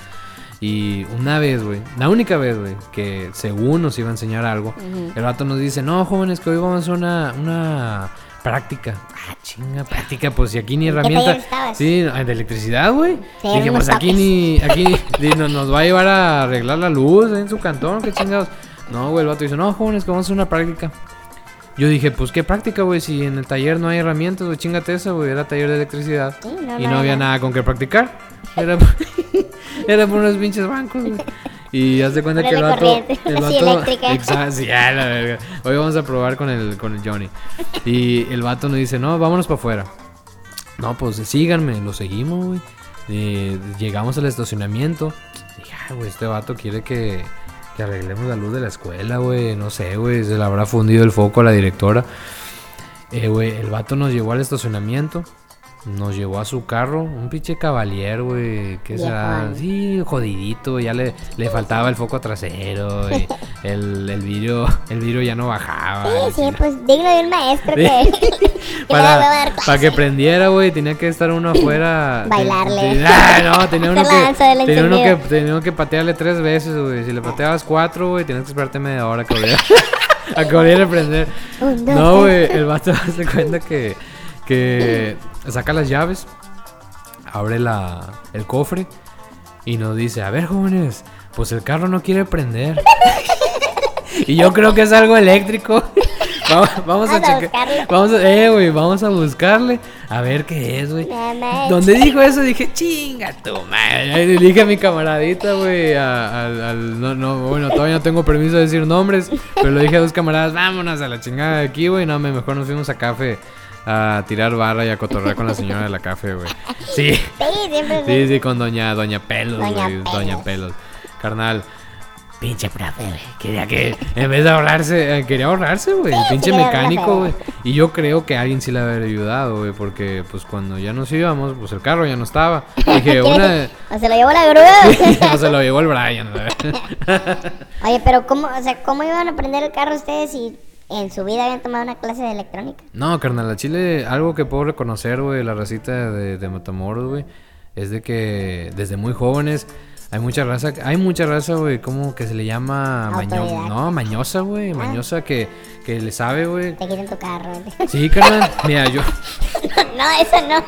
A: Y una vez, güey, la única vez, güey, que según nos iba a enseñar algo, el vato nos dice, no, jóvenes, que hoy vamos a una, una práctica. Ah, chinga, práctica, pues si aquí ni herramienta. Sí, de electricidad, güey.
C: Sí,
A: Dije, pues aquí ni, aquí ni nos va a llevar a arreglar la luz en su cantón, qué chingados. No, güey, el vato dice, no, jóvenes, que vamos a hacer una práctica. Yo dije, pues qué práctica, güey, si en el taller no hay herramientas, güey, chingate esa, güey, era taller de electricidad.
C: Sí, no,
A: y
C: no,
A: no había
C: no.
A: nada con qué practicar. Era, era por unos pinches bancos, güey. Y haz de cuenta que el vato. El vato. Exacto, la verga. Hoy vamos a probar con el, con el Johnny. Y el vato nos dice, no, vámonos para afuera. No, pues síganme, lo seguimos, güey. Eh, llegamos al estacionamiento. Dije, ah, güey, este vato quiere que, que arreglemos la luz de la escuela, güey. No sé, güey, se le habrá fundido el foco a la directora. Eh, güey, el vato nos llevó al estacionamiento. Nos llevó a su carro, un pinche cavalier, güey. ¿Qué será? Sí, jodidito, ya le, le faltaba el foco trasero. y el, el vidrio, el vidrio ya no bajaba.
C: Sí, sí, pues digno de un maestro que, que
A: para,
C: dar
A: para
C: clases.
A: que prendiera, güey, tenía que estar uno afuera.
C: Bailarle.
A: Te- Ah, no, tenía uno, que, tenía, uno que, tenía uno que patearle tres veces, güey. Si le pateabas cuatro, güey, tenías que esperarte media hora a que volviera, a que volviera a prender.
C: Un, dos,
A: No, güey, el vato se cuenta que, que saca las llaves, abre la, el cofre y nos dice, a ver, jóvenes, pues el carro no quiere prender. y yo creo que es algo eléctrico. Va- vamos a
C: Vamos a
A: checar. Vamos a, eh, güey, vamos a buscarle. A ver qué es, güey. Donde dijo eso dije, chinga tu madre. Le dije a mi camaradita, güey, al, no, no, bueno, todavía no tengo permiso de decir nombres, pero le dije a dos camaradas, vámonos a la chingada de aquí, güey. No, me- mejor nos fuimos a café a tirar barra y a cotorrear con la señora de la café, güey. Sí.
C: Sí,
A: Sí, sí, con doña, doña Pelos,
C: Doña
A: güey.
C: Pelos.
A: Doña Pelos. Carnal. Pinche profe, güey. Quería que, en vez de ahorrarse, eh, quería ahorrarse, güey.
C: Sí,
A: pinche
C: sí,
A: mecánico, güey. Y yo creo que alguien sí le había ayudado, güey. Porque, pues, cuando ya nos íbamos, pues el carro ya no estaba. Dije, una.
C: O se lo llevó la grúa.
A: o se lo llevó el Brian, güey.
C: Oye, pero ¿cómo, o sea, ¿cómo iban a aprender el carro ustedes si en su vida habían tomado una clase de electrónica?
A: No, carnal, a Chile, algo que puedo reconocer, güey, la racita de, de Matamoros, güey, es de que desde muy jóvenes hay mucha raza, hay mucha raza, güey, como que se le llama maño-
C: Autodidacta.
A: no, mañosa, güey, mañosa que, que le sabe, güey.
C: Te quiten tu carro.
A: Sí, carnal, mira, yo,
C: no, eso no.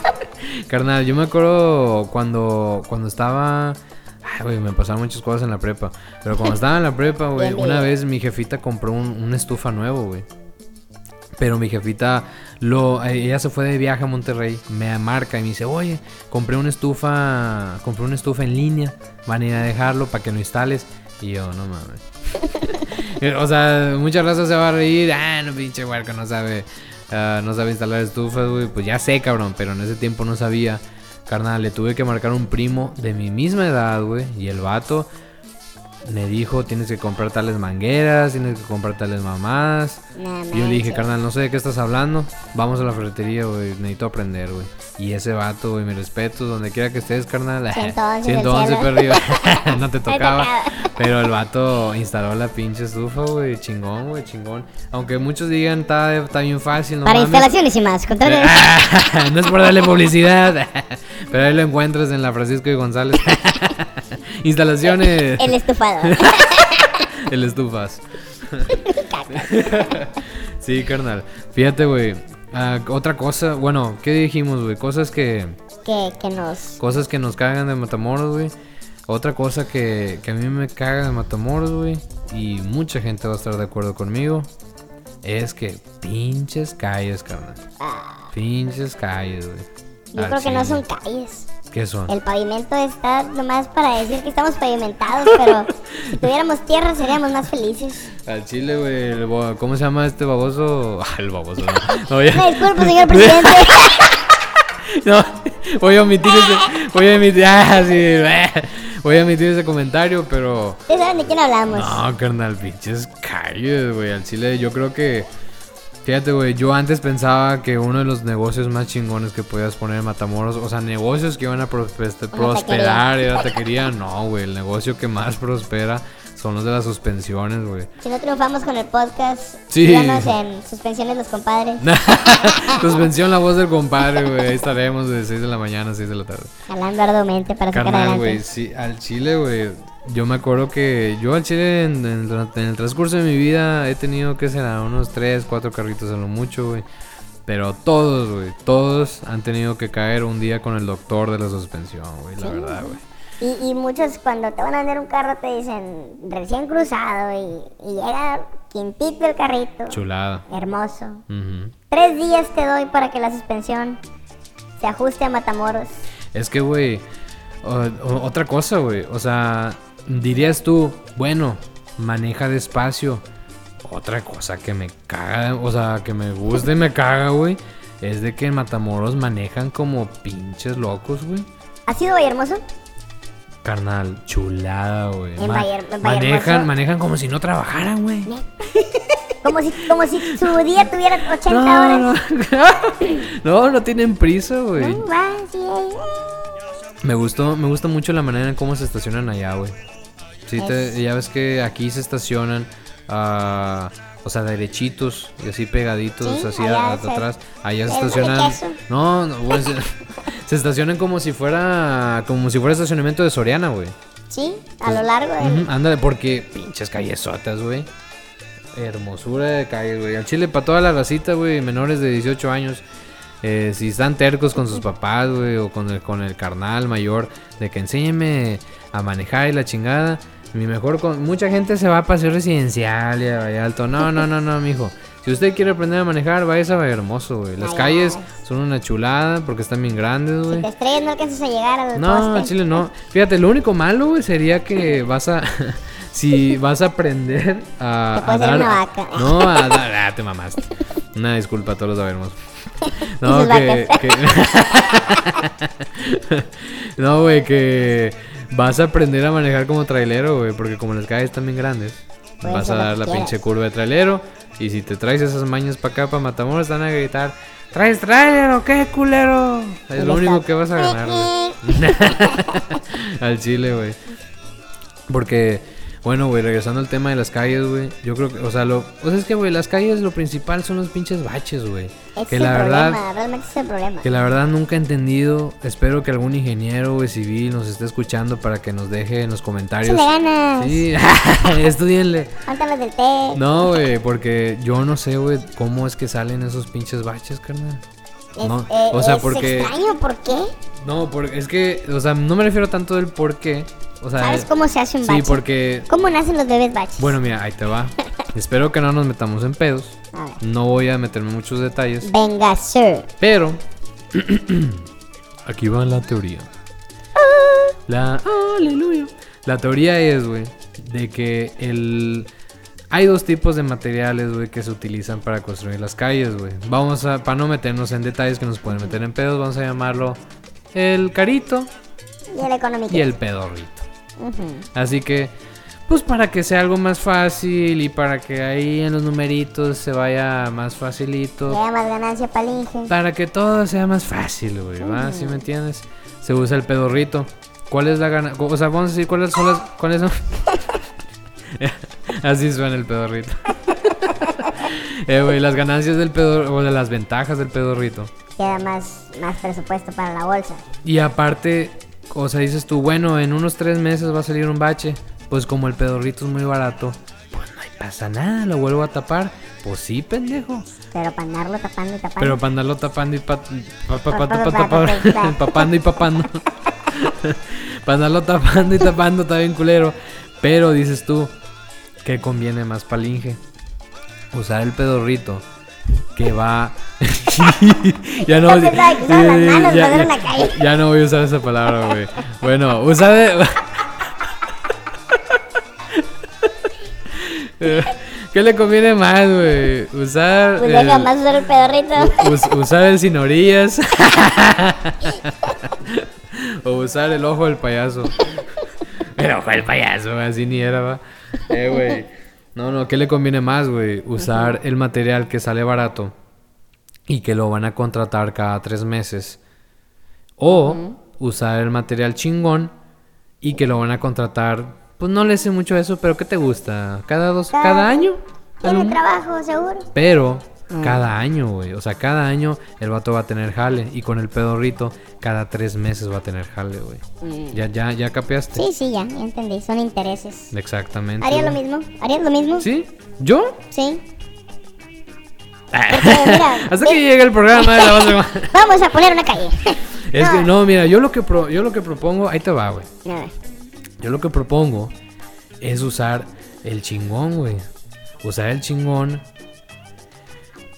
A: carnal, yo me acuerdo cuando, cuando estaba, ay, güey, me pasaron muchas cosas en la prepa, pero cuando estaba en la prepa, güey, una vez mi jefita compró un, una estufa nuevo, güey. Pero mi jefita, lo, eh, ella se fue de viaje a Monterrey, me marca y me dice, oye, compré una estufa, compré una estufa en línea, van a ir a dejarlo para que lo instales. Y yo, no mames. o sea, mucha raza se va a reír, ah, no pinche huerco, no sabe, ah, no sabe instalar estufas, güey. Pues ya sé, cabrón, pero en ese tiempo no sabía. Carnal, le tuve que marcar un primo de mi misma edad, güey. Y el vato me dijo, tienes que comprar tales mangueras, tienes que comprar tales.
C: No,
A: Y yo le dije, carnal, no sé de qué estás hablando. Vamos a la ferretería, güey. Necesito aprender, güey. Y ese vato, güey, mi respeto, donde quiera que estés, carnal.
C: 111 del
A: 111
C: cielo.
A: para arriba. no te tocaba. Pero el vato instaló la pinche estufa, güey. Chingón, güey, chingón. Aunque muchos digan, está, bien fácil, no
C: Para
A: mames.
C: instalaciones y más,
A: no es por darle publicidad. Pero ahí lo encuentras en la Francisco y González. Instalaciones.
C: El estufado.
A: El estufas. sí, carnal. Fíjate, güey. ah, otra cosa, bueno, ¿qué dijimos, güey? Cosas que,
C: que, que nos.
A: cosas que nos cagan de Matamoros, güey. Otra cosa que, que a mí me caga de Matamoros, güey. Y mucha gente va a estar de acuerdo conmigo. Es que pinches calles, carnal.
C: ah,
A: Pinches calles, güey.
C: Yo creo que no son calles.
A: ¿Qué son?
C: El pavimento está nomás para decir que estamos pavimentados, pero si tuviéramos tierra seríamos más felices.
A: Al chile, güey. ¿Cómo se llama este baboso? Ah, el baboso. No, No,
C: disculpo, señor presidente.
A: No, voy a omitir ese. Voy a omitir. Ah, sí, voy a omitir ese comentario, pero.
C: Ustedes saben de quién hablamos.
A: No, carnal, pinches calles, güey. Al chile, yo creo que. Fíjate, güey, yo antes pensaba que uno de los negocios más chingones que podías poner en Matamoros, o sea, negocios que iban a prosperar, era taquería. No, güey, el negocio que más prospera son los de las suspensiones, güey.
C: Si no triunfamos con el podcast,
A: Sí.
C: en suspensiones los compadres.
A: Suspensión la voz del compadre, güey. Ahí estaremos de 6 de la mañana a 6 de la tarde.
C: Jalando arduamente para sacar
A: Carnal, güey,
C: adelante.
A: sí, al chile, güey. Yo me acuerdo que yo al chile en, en el- en el transcurso de mi vida he tenido que será unos 3, 4 carritos a lo mucho, güey. Pero todos, güey, todos han tenido que caer un día con el doctor de la suspensión, güey, la
C: Sí.
A: verdad, güey.
C: Y, y muchos cuando te van a vender un carro te dicen recién cruzado y, y llega quintito el carrito.
A: Chulada.
C: Hermoso. Tres días te doy para que la suspensión se ajuste a Matamoros.
A: Es que, güey, otra cosa, güey. O sea, dirías tú, bueno, maneja despacio. Otra cosa que me caga, o sea, que me gusta y me caga, güey, es de que en Matamoros manejan como pinches locos, güey.
C: ¿Ha sido Hermoso?
A: Carnal, chulada, güey.
C: En
A: Ma-
C: Valle- en
A: manejan, manejan como si no trabajaran, güey.
C: Como si, como si su día tuviera 80
A: No,
C: horas.
A: no, no, no tienen prisa, güey.
C: No.
A: Me gustó, me gusta mucho la manera en cómo se estacionan allá, güey. Sí, te- ya ves que aquí se estacionan, ah, o sea, derechitos y así pegaditos,
C: Sí,
A: así
C: allá
A: a-
C: se-
A: atrás. Allá se estacionan. No, no, güey, se, se estacionan como si fuera, como si fuera estacionamiento de Soriana, güey.
C: Sí, a lo largo de...
A: Ujú, ándale, porque pinches callesotas, güey. Hermosura de calles, güey. Al chile para toda la racita, güey, menores de 18 años. eh, si están tercos con sus papás, güey, o con el, con el carnal mayor, de que enséñeme a manejar y la chingada. Mi mejor con. Mucha gente se va a paseo residencial y a Valle Alto. No, no, no, no, mijo. Si usted quiere aprender a manejar, vaya a Hermoso, güey. Las
C: Ay,
A: calles son una chulada porque están bien grandes,
C: Si
A: güey.
C: te estrellas no alcanzas a llegar al
A: No,
C: poste.
A: chile no. Fíjate, lo único malo, güey, sería que vas a. si vas a aprender a.
C: Te
A: a dar.
C: una vaca.
A: No, a dar. Ah, te mamaste. Una disculpa a todos los.
C: Y
A: No, que. que- no, güey, que. Vas a aprender a manejar como trailero, güey, porque como las calles están bien grandes,
C: Puedes
A: vas a dar la
C: quieras.
A: pinche curva de trailero. Y si te traes esas mañas para acá, para Matamoros, están a gritar: ¿Traes trailer o qué, culero? Es lo único que vas a ganar, güey. al chile, güey. Porque, bueno, güey, regresando al tema de las calles, güey. Yo creo que, o sea, lo. O sea, es que, güey, las calles lo principal son los pinches baches, güey. Que la
C: el
A: verdad.
C: problema, realmente es el problema.
A: Que la verdad nunca he entendido. Espero que algún ingeniero, güey, civil nos esté escuchando para que nos deje en los comentarios.
C: Ganas.
A: Sí, estudienle.
C: Cuéntanos del té.
A: No, güey, porque yo no sé, güey, cómo es que salen esos pinches baches, carnal.
C: Es-
A: no,
C: eh,
A: o sea,
C: es
A: porque-
C: extraño, ¿por qué?
A: No, porque es que, o sea, no me refiero tanto del por qué. O sea,
C: ¿Sabes cómo se hace un
A: sí,
C: bache?
A: porque
C: ¿Cómo nacen los bebés baches?
A: Bueno, mira, ahí te va. Espero que no nos metamos en pedos.
C: A ver.
A: No voy a meterme en muchos detalles.
C: Venga, sir.
A: Pero aquí va la teoría. La aleluya. La teoría es, güey, de que el hay dos tipos de materiales, güey, que se utilizan para construir las calles, güey. Vamos a para no meternos en detalles que nos pueden meter en pedos, vamos a llamarlo el carito
C: Y el económico.
A: y el pedorrito. Así que, pues para que sea algo más fácil y para que ahí en los numeritos se vaya más facilito.
C: da más ganancia para el Inge.
A: Para que todo sea más fácil, güey, ¿va? ¿Sí me entiendes? Se usa el pedorrito. ¿Cuál es la gana? O sea, vamos a decir cuáles son las... ¿Cuáles son? Así suena el pedorrito. eh, güey, las ganancias del pedorrito, o de las ventajas del pedorrito.
C: Queda más, más presupuesto para la bolsa.
A: Y aparte, o sea, dices tú, bueno, en unos tres meses va a salir un bache. Pues como el pedorrito es muy barato, pues no pasa nada, lo vuelvo a tapar. Pues sí, pendejo.
C: Pero para andarlo tapando y tapando.
A: Pero para andarlo tapando y pa, pa- pa- pa-
C: Pa-
A: pa-
C: pa-
A: pa-
C: pa- pa-
A: papando y papando. para andarlo tapando y tapando está bien culero. Pero dices tú, ¿qué conviene más para el Inge? Usar el pedorrito que va. ya no. Ya, no voy a usar esa palabra, güey. Bueno, usar. de- ¿Qué le conviene más, güey? Usar.
C: Pues
A: el-
C: más usar el pedorrito.
A: Us- usar el sin orillas. o usar el ojo del payaso. El ojo del payaso, así ni era, va. Eh, güey. No, no, ¿qué le conviene más, güey? Usar el material que sale barato y que lo van a contratar cada tres meses. O usar el material chingón y que lo van a contratar. Pues no le sé mucho eso, pero ¿qué te gusta? ¿Cada dos, cada, año?
C: Tiene trabajo, seguro.
A: pero cada año, güey. O sea, cada año el vato va a tener jale. Y con el pedorrito, cada tres meses va a tener jale, güey. Ya, ya, ya capeaste.
C: Sí, sí, ya, ya entendí. Son intereses.
A: Exactamente.
C: ¿Harías lo mismo? ¿Harías lo mismo?
A: ¿Sí? ¿Yo?
C: Sí. Porque, mira,
A: Hasta que llegue el programa de la base.
C: Vamos a poner una calle.
A: Es que no, mira, yo lo que pro- yo lo que propongo, ahí te va, güey.
C: A ver.
A: Yo lo que propongo es usar el chingón, güey. Usar el chingón.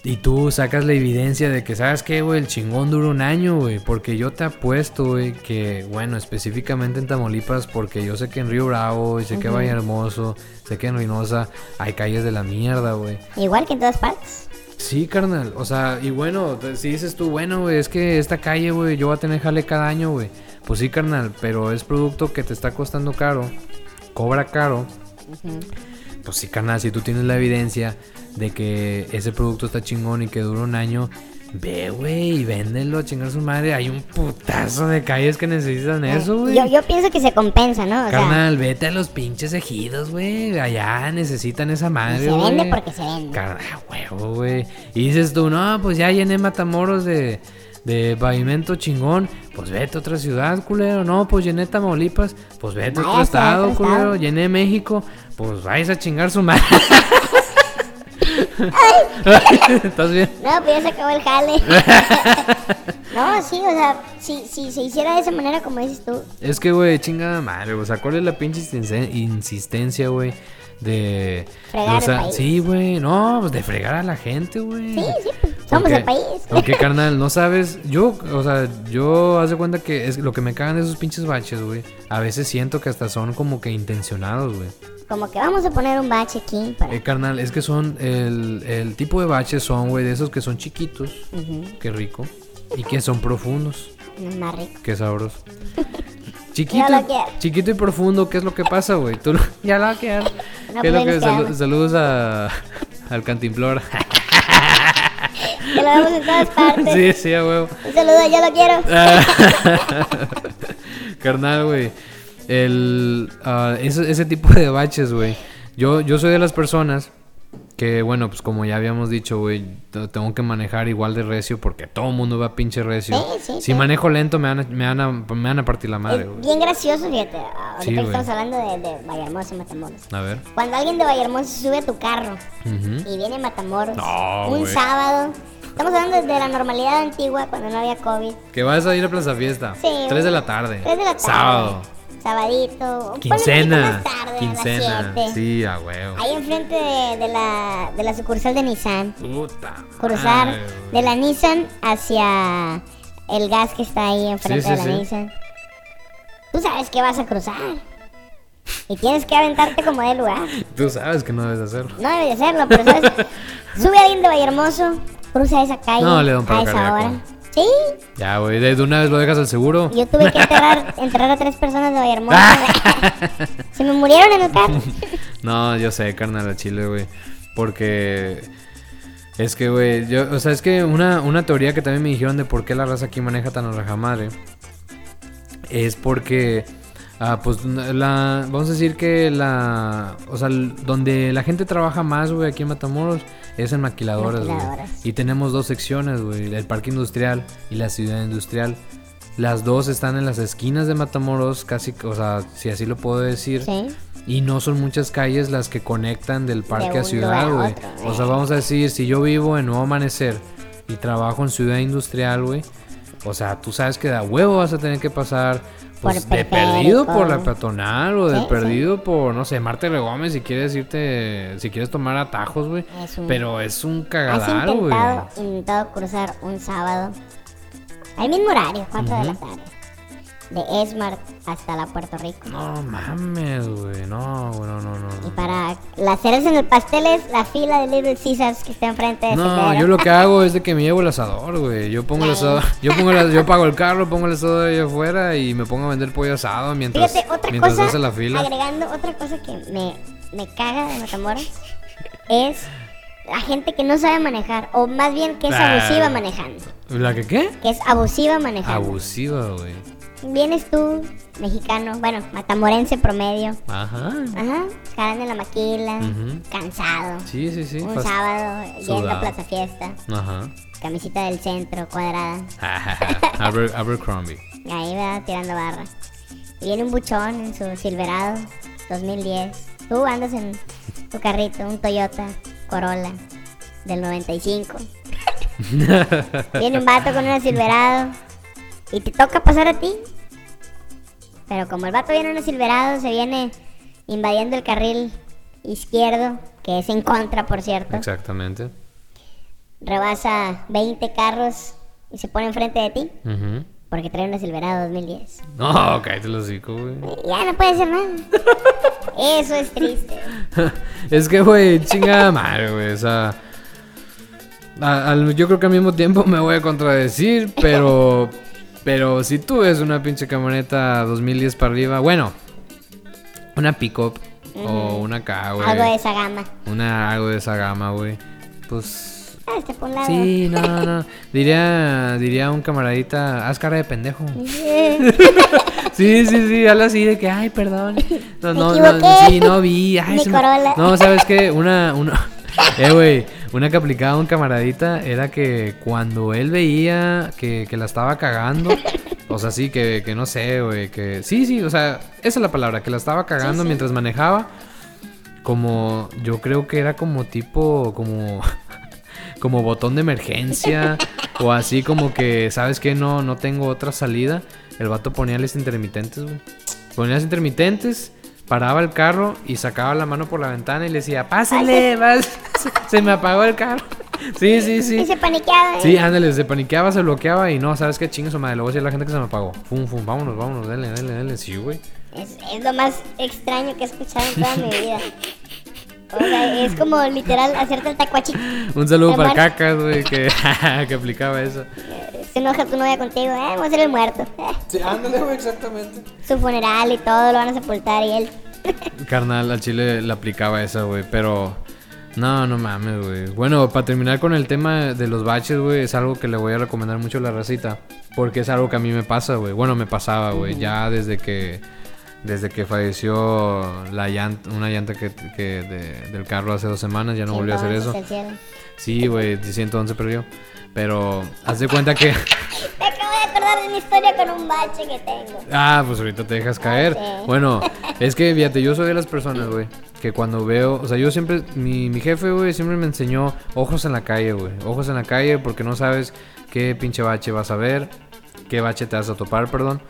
A: Y tú sacas la evidencia de que, ¿sabes qué, güey? El chingón dura un año, güey. Porque yo te apuesto, güey, que, bueno, específicamente en Tamaulipas, porque yo sé que en Río Bravo, y sé que en Valle Hermoso, sé que en Reynosa hay calles de la mierda, güey.
C: Igual que en todas partes.
A: Sí, carnal. O sea, y bueno, si dices tú, bueno, güey, es que esta calle, güey, yo voy a tener jale cada año, güey. Pues sí, carnal, pero es producto que te está costando caro, cobra caro. Pues sí, carnal, si tú tienes la evidencia de que ese producto está chingón y que dura un año, ve, güey, véndelo, chingar su madre. Hay un putazo de calles que necesitan eso, güey.
C: Yo, yo pienso que se compensa, ¿no? O sea,
A: Carnal, vete a los pinches ejidos, güey. Allá necesitan esa madre,
C: se vende porque se vende.
A: Carnal, huevo, güey. Y dices tú, no, pues ya llené Matamoros de, de pavimento chingón. Pues vete a otra ciudad, culero. No, pues llené Tamaulipas. Pues vete a otro
C: Váyase a
A: estado,
C: otro
A: culero. Llené México. Pues vais a chingar su madre. ¿Estás bien?
C: No, pues ya se acabó el jale. no, sí, o sea, si, si se hiciera de esa manera como dices tú,
A: Es que, güey, chingada madre. O sea, ¿cuál es la pinche insisten- insistencia, güey? de...
C: Fregar
A: o sea,
C: país.
A: sí, güey, no, pues de fregar a la gente, güey.
C: Sí, sí, pues, somos el país.
A: Aunque, carnal, no sabes. Yo, o sea, yo haz de cuenta que es lo que me cagan de esos pinches baches, güey. A veces siento que hasta son como que intencionados, güey.
C: Como que vamos a poner un bache aquí para...
A: Eh, carnal, es que son. El, el tipo de baches son, güey, de esos que son chiquitos. Qué rico. Y que son profundos.
C: es más rico.
A: Qué sabroso. Chiquito, chiquito y profundo, ¿qué es lo que pasa, güey? Tú lo- ya lo quiero.
C: No
A: ¿Qué es lo que salu- saludos a, al cantimplor?
C: Que lo vemos en todas partes.
A: sí, sí, a huevo.
C: Un saludo, yo lo quiero.
A: Carnal, güey. El, ah, ese, ese tipo de baches, güey. Yo, yo soy de las personas que, bueno, pues como ya habíamos dicho, güey, te- tengo que manejar igual de recio porque todo el mundo va pinche recio.
C: Sí, sí,
A: si
C: sí.
A: manejo lento, me van a, me van a, me van a partir la madre, güey.
C: bien gracioso, fíjate. Ahorita que
A: güey.
C: estamos hablando de, de Vallehermoso, Matamoros.
A: A ver.
C: Cuando alguien de Vallehermoso sube a tu carro
A: Ujú.
C: y viene Matamoros
A: No,
C: un
A: güey.
C: sábado, estamos hablando de la normalidad antigua cuando no había COVID.
A: Que vas a ir a Plaza Fiesta.
C: Sí,
A: 3
C: güey.
A: de la tarde.
C: 3 de la tarde.
A: Sábado.
C: Sabadito.
A: Quincena.
C: tarde, a
A: Quincena.
C: las 7.
A: Sí, a huevo.
C: Ahí enfrente de, de la, de la sucursal de Nissan.
A: Puta.
C: Cruzar
A: madre,
C: de la Nissan hacia el gas que está ahí enfrente
A: Sí,
C: de
A: sí,
C: la
A: sí.
C: Nissan. Tú sabes que vas a cruzar. Y tienes que aventarte como de lugar.
A: Tú sabes que no debes hacerlo.
C: No debe de hacerlo, pero sabes. Sube alguien de Vallehermoso, cruza esa calle
A: No, le
C: a esa hora. Sí,
A: Ya, güey. De una vez lo dejas al seguro.
C: yo tuve que enterrar, enterrar a tres personas de Vallehermoso. Se me murieron en el carro.
A: No, yo sé, carnal, a Chile, güey. Porque es que, güey, yo, o sea, es que una, una teoría que también me dijeron de por qué la raza aquí maneja tan a raja madre es porque, ah, pues, la, vamos a decir que la, o sea, donde la gente trabaja más, güey, aquí en Matamoros, es en maquiladoras, güey. Y tenemos dos secciones, güey, el parque industrial y la ciudad industrial. Las dos están en las esquinas de Matamoros, casi, o sea, si así lo puedo decir.
C: Sí.
A: Y no son muchas calles las que conectan del parque
C: De
A: a ciudad, güey. O sea,
C: eh.
A: vamos a decir, si yo vivo en Nuevo Amanecer y trabajo en ciudad industrial, güey. O sea, tú sabes que de a huevo vas a tener que pasar pues,
C: Por
A: de perdido por la peatonal o de
C: Sí, sí.
A: perdido por, no sé, Marte Gómez si quieres irte, si quieres tomar atajos, güey.
C: Un-
A: Pero es un cagadal, güey.
C: intentado, intentado cruzar un sábado. Al mismo horario, 4 de la tarde. De Esmart hasta la Puerto Rico.
A: No mames, güey. No, güey, no, no, no.
C: Y para las cerezas en el pastel es la fila de Little Caesars que está enfrente de
A: No, yo lo que hago es de que me llevo el asador, güey. Yo pongo el asador, yo pongo el, yo pago el carro, pongo el asador ahí afuera y me pongo a vender pollo asado mientras,
C: Fíjate, otra
A: mientras
C: cosa,
A: hace la fila.
C: agregando otra cosa que me, me caga de Matamoros es la gente que no sabe manejar, o más bien que es
A: Ah.
C: abusiva manejando.
A: ¿La que qué?
C: Que es abusiva manejando.
A: Abusiva, güey.
C: Vienes tú, mexicano, bueno, matamorense promedio,
A: Ajá.
C: ajá, jalando en la maquila,
A: Ujú.
C: cansado.
A: Sí, sí, sí.
C: Un
A: fast-
C: sábado, yendo a. Plaza Fiesta,
A: Ajá.
C: camisita del centro, cuadrada,
A: Aber- Abercrombie.
C: ahí va tirando barra. Y viene un buchón en su Silverado 2010. Tú andas en tu carrito, un Toyota Corolla del 95. viene un vato con una Silverado y te toca pasar a ti. Pero como el vato viene en una Silverado, se viene invadiendo el carril izquierdo, que es en contra, por cierto.
A: Exactamente.
C: Rebasa 20 carros y se pone enfrente de ti porque trae una Silverado 2010.
A: No, cállate los hocico, güey.
C: Ya no puede hacer nada. Eso es triste.
A: es que, güey, chingada madre, güey. O sea. a- yo creo que al mismo tiempo me voy a contradecir, pero. Pero si tú ves una pinche camioneta 2010 para arriba, bueno, una pickup o una K, güey.
C: Algo de esa gama.
A: Una algo de esa gama, güey. Pues.
C: Ah, este por un lado.
A: Sí, no, no, no. Diría, diría un camaradita, haz cara de pendejo. Sí, sí, sí, habla así de que, ay, perdón. No, no, no,
C: equivoqué.
A: sí, no vi. Ay, me-. No, ¿sabes qué? Una, una, eh, güey, una que aplicaba un camaradita era que cuando él veía que, que la estaba cagando, o sea, sí, que, que no sé, güey, que, sí, sí, o sea, esa es la palabra, que la estaba cagando mientras manejaba, como, yo creo que era como tipo, como, como botón de emergencia, o así como que, ¿sabes qué? No, no tengo otra salida. El vato ponía las intermitentes, güey. Ponía las intermitentes, paraba el carro y sacaba la mano por la ventana y le decía, pásale, vas. se me apagó el carro. Sí, sí,
C: Y
A: sí.
C: se paniqueaba. ¿eh?
A: Sí, ándale, se paniqueaba, se bloqueaba y no, ¿sabes qué? Chingue su madre, le voy a decir a la gente que se me apagó. Fum, fum, vámonos, vámonos, dale, dale, dale. Sí, güey.
C: Es, es lo más extraño que he escuchado en toda mi vida. O sea, es como literal hacerte el tacuachico.
A: Un saludo para. Cacas, güey, que, que aplicaba eso.
C: Se enoja tu novia contigo, eh, vamos a ser el muerto.
A: Sí, ándale, güey, exactamente.
C: su funeral y todo lo van a sepultar y él.
A: Carnal, al chile le aplicaba esa, güey, pero... No, no mames, güey. Bueno, para terminar con el tema de los baches, güey, es algo que le voy a recomendar mucho a la racita. Porque es algo que a mí me pasa, güey. Bueno, me pasaba, güey. Ya desde que... Desde que falleció la llanta, una llanta que, que de- del carro hace dos semanas, ya no volvió a hacer eso. Sí, güey, 111 perdió. Pero, haz de cuenta que...
C: Me acabo de acordar de mi historia con un bache que tengo.
A: Ah, pues ahorita te dejas caer.
C: Sí.
A: Bueno, es que fíjate, yo soy de las personas, güey, que cuando veo, o sea, yo siempre, mi, mi jefe, güey, siempre me enseñó ojos en la calle, güey. Ojos en la calle porque no sabes qué pinche bache vas a ver, qué bache te vas a topar, perdón,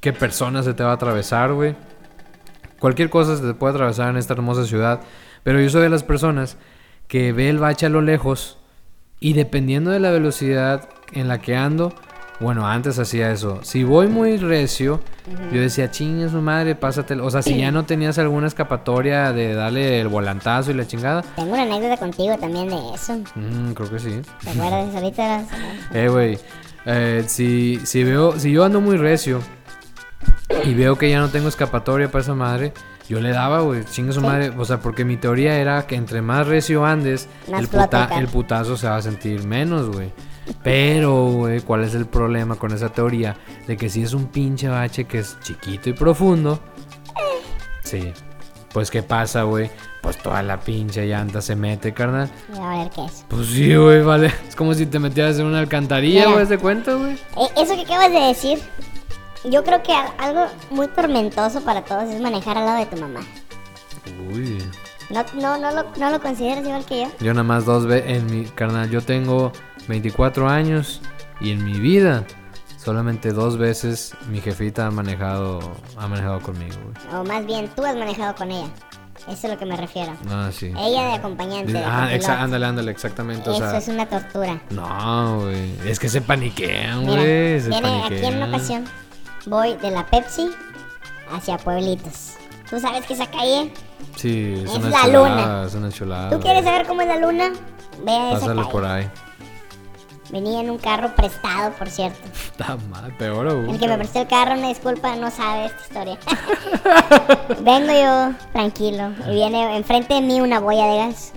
A: qué persona se te va a atravesar, güey. Cualquier cosa se te puede atravesar en esta hermosa ciudad, pero yo soy de las personas que ve el bache a lo lejos y dependiendo de la velocidad en la que ando, bueno, antes hacía eso. Si voy muy recio, yo decía, chingue su madre, pásate. O sea, si ya no tenías alguna escapatoria de darle el volantazo y la chingada,
C: Tengo una anécdota contigo también de eso.
A: mm, creo que sí.
C: ¿Te acuerdas? Ahorita
A: Eh, güey, eh, si, si veo, si yo ando muy recio y veo que ya no tengo escapatoria para esa madre, yo le daba, güey, chingue su
C: Sí.
A: madre. O sea, porque mi teoría era que entre más recio andes,
C: Más
A: el, puta- putazo se va a sentir menos, güey. Pero, güey, ¿cuál es el problema con esa teoría? De que si es un pinche bache que es chiquito y profundo. Sí. Pues, ¿qué pasa, güey? Pues toda la pinche llanta se mete, carnal.
C: Y a ver qué es.
A: Pues sí, güey, vale. Es como si te metieras en una alcantarilla, güey, ¿te cuenta, güey?
C: Eh, eso que acabas de decir, yo creo que al- algo muy tormentoso para todos es manejar al lado de tu mamá.
A: Uy.
C: ¿No, no, no, lo, no lo consideras igual que yo?
A: Yo nada más dos veces en mi carnal, yo tengo 24 años y en mi vida solamente dos veces mi jefita ha manejado ha manejado conmigo, güey.
C: O más bien, tú has manejado con ella. Eso es a lo que me refiero.
A: Ah, sí.
C: Ella de acompañante. de
A: Ah, exa- ándale, ándale, exactamente, o
C: Eso
A: sea,
C: es una tortura.
A: no, güey, es que se paniquean, güey,
C: viene aquí en
A: paniquean.
C: una ocasión, voy de la Pepsi hacia Pueblitos. Tú sabes que esa calle,
A: Sí, es,
C: Es
A: una
C: la
A: chulada,
C: luna.
A: es una chulada.
C: ¿tú quieres saber cómo es la luna? Ve a esa calle.
A: por ahí.
C: Venía en un carro prestado, por cierto.
A: Está mal, peor aún.
C: El que me prestó el carro, una disculpa, no sabe esta historia. Vengo yo tranquilo y viene enfrente de mí una boya de gas.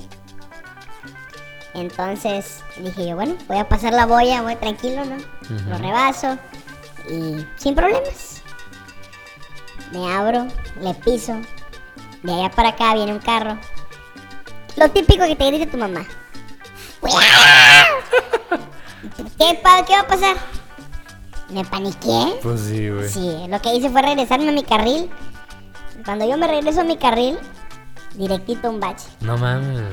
C: Entonces dije yo, bueno, voy a pasar la boya, voy tranquilo, ¿no? Lo rebaso y sin problemas. Me abro, le piso. De allá para acá viene un carro. Lo típico que te dice tu mamá. ¿Qué, pa- ¿Qué va a pasar? Me paniqué.
A: Pues sí, güey.
C: Sí, lo que hice fue regresarme a mi carril. Cuando yo me regreso a mi carril, directito un bache.
A: No mames.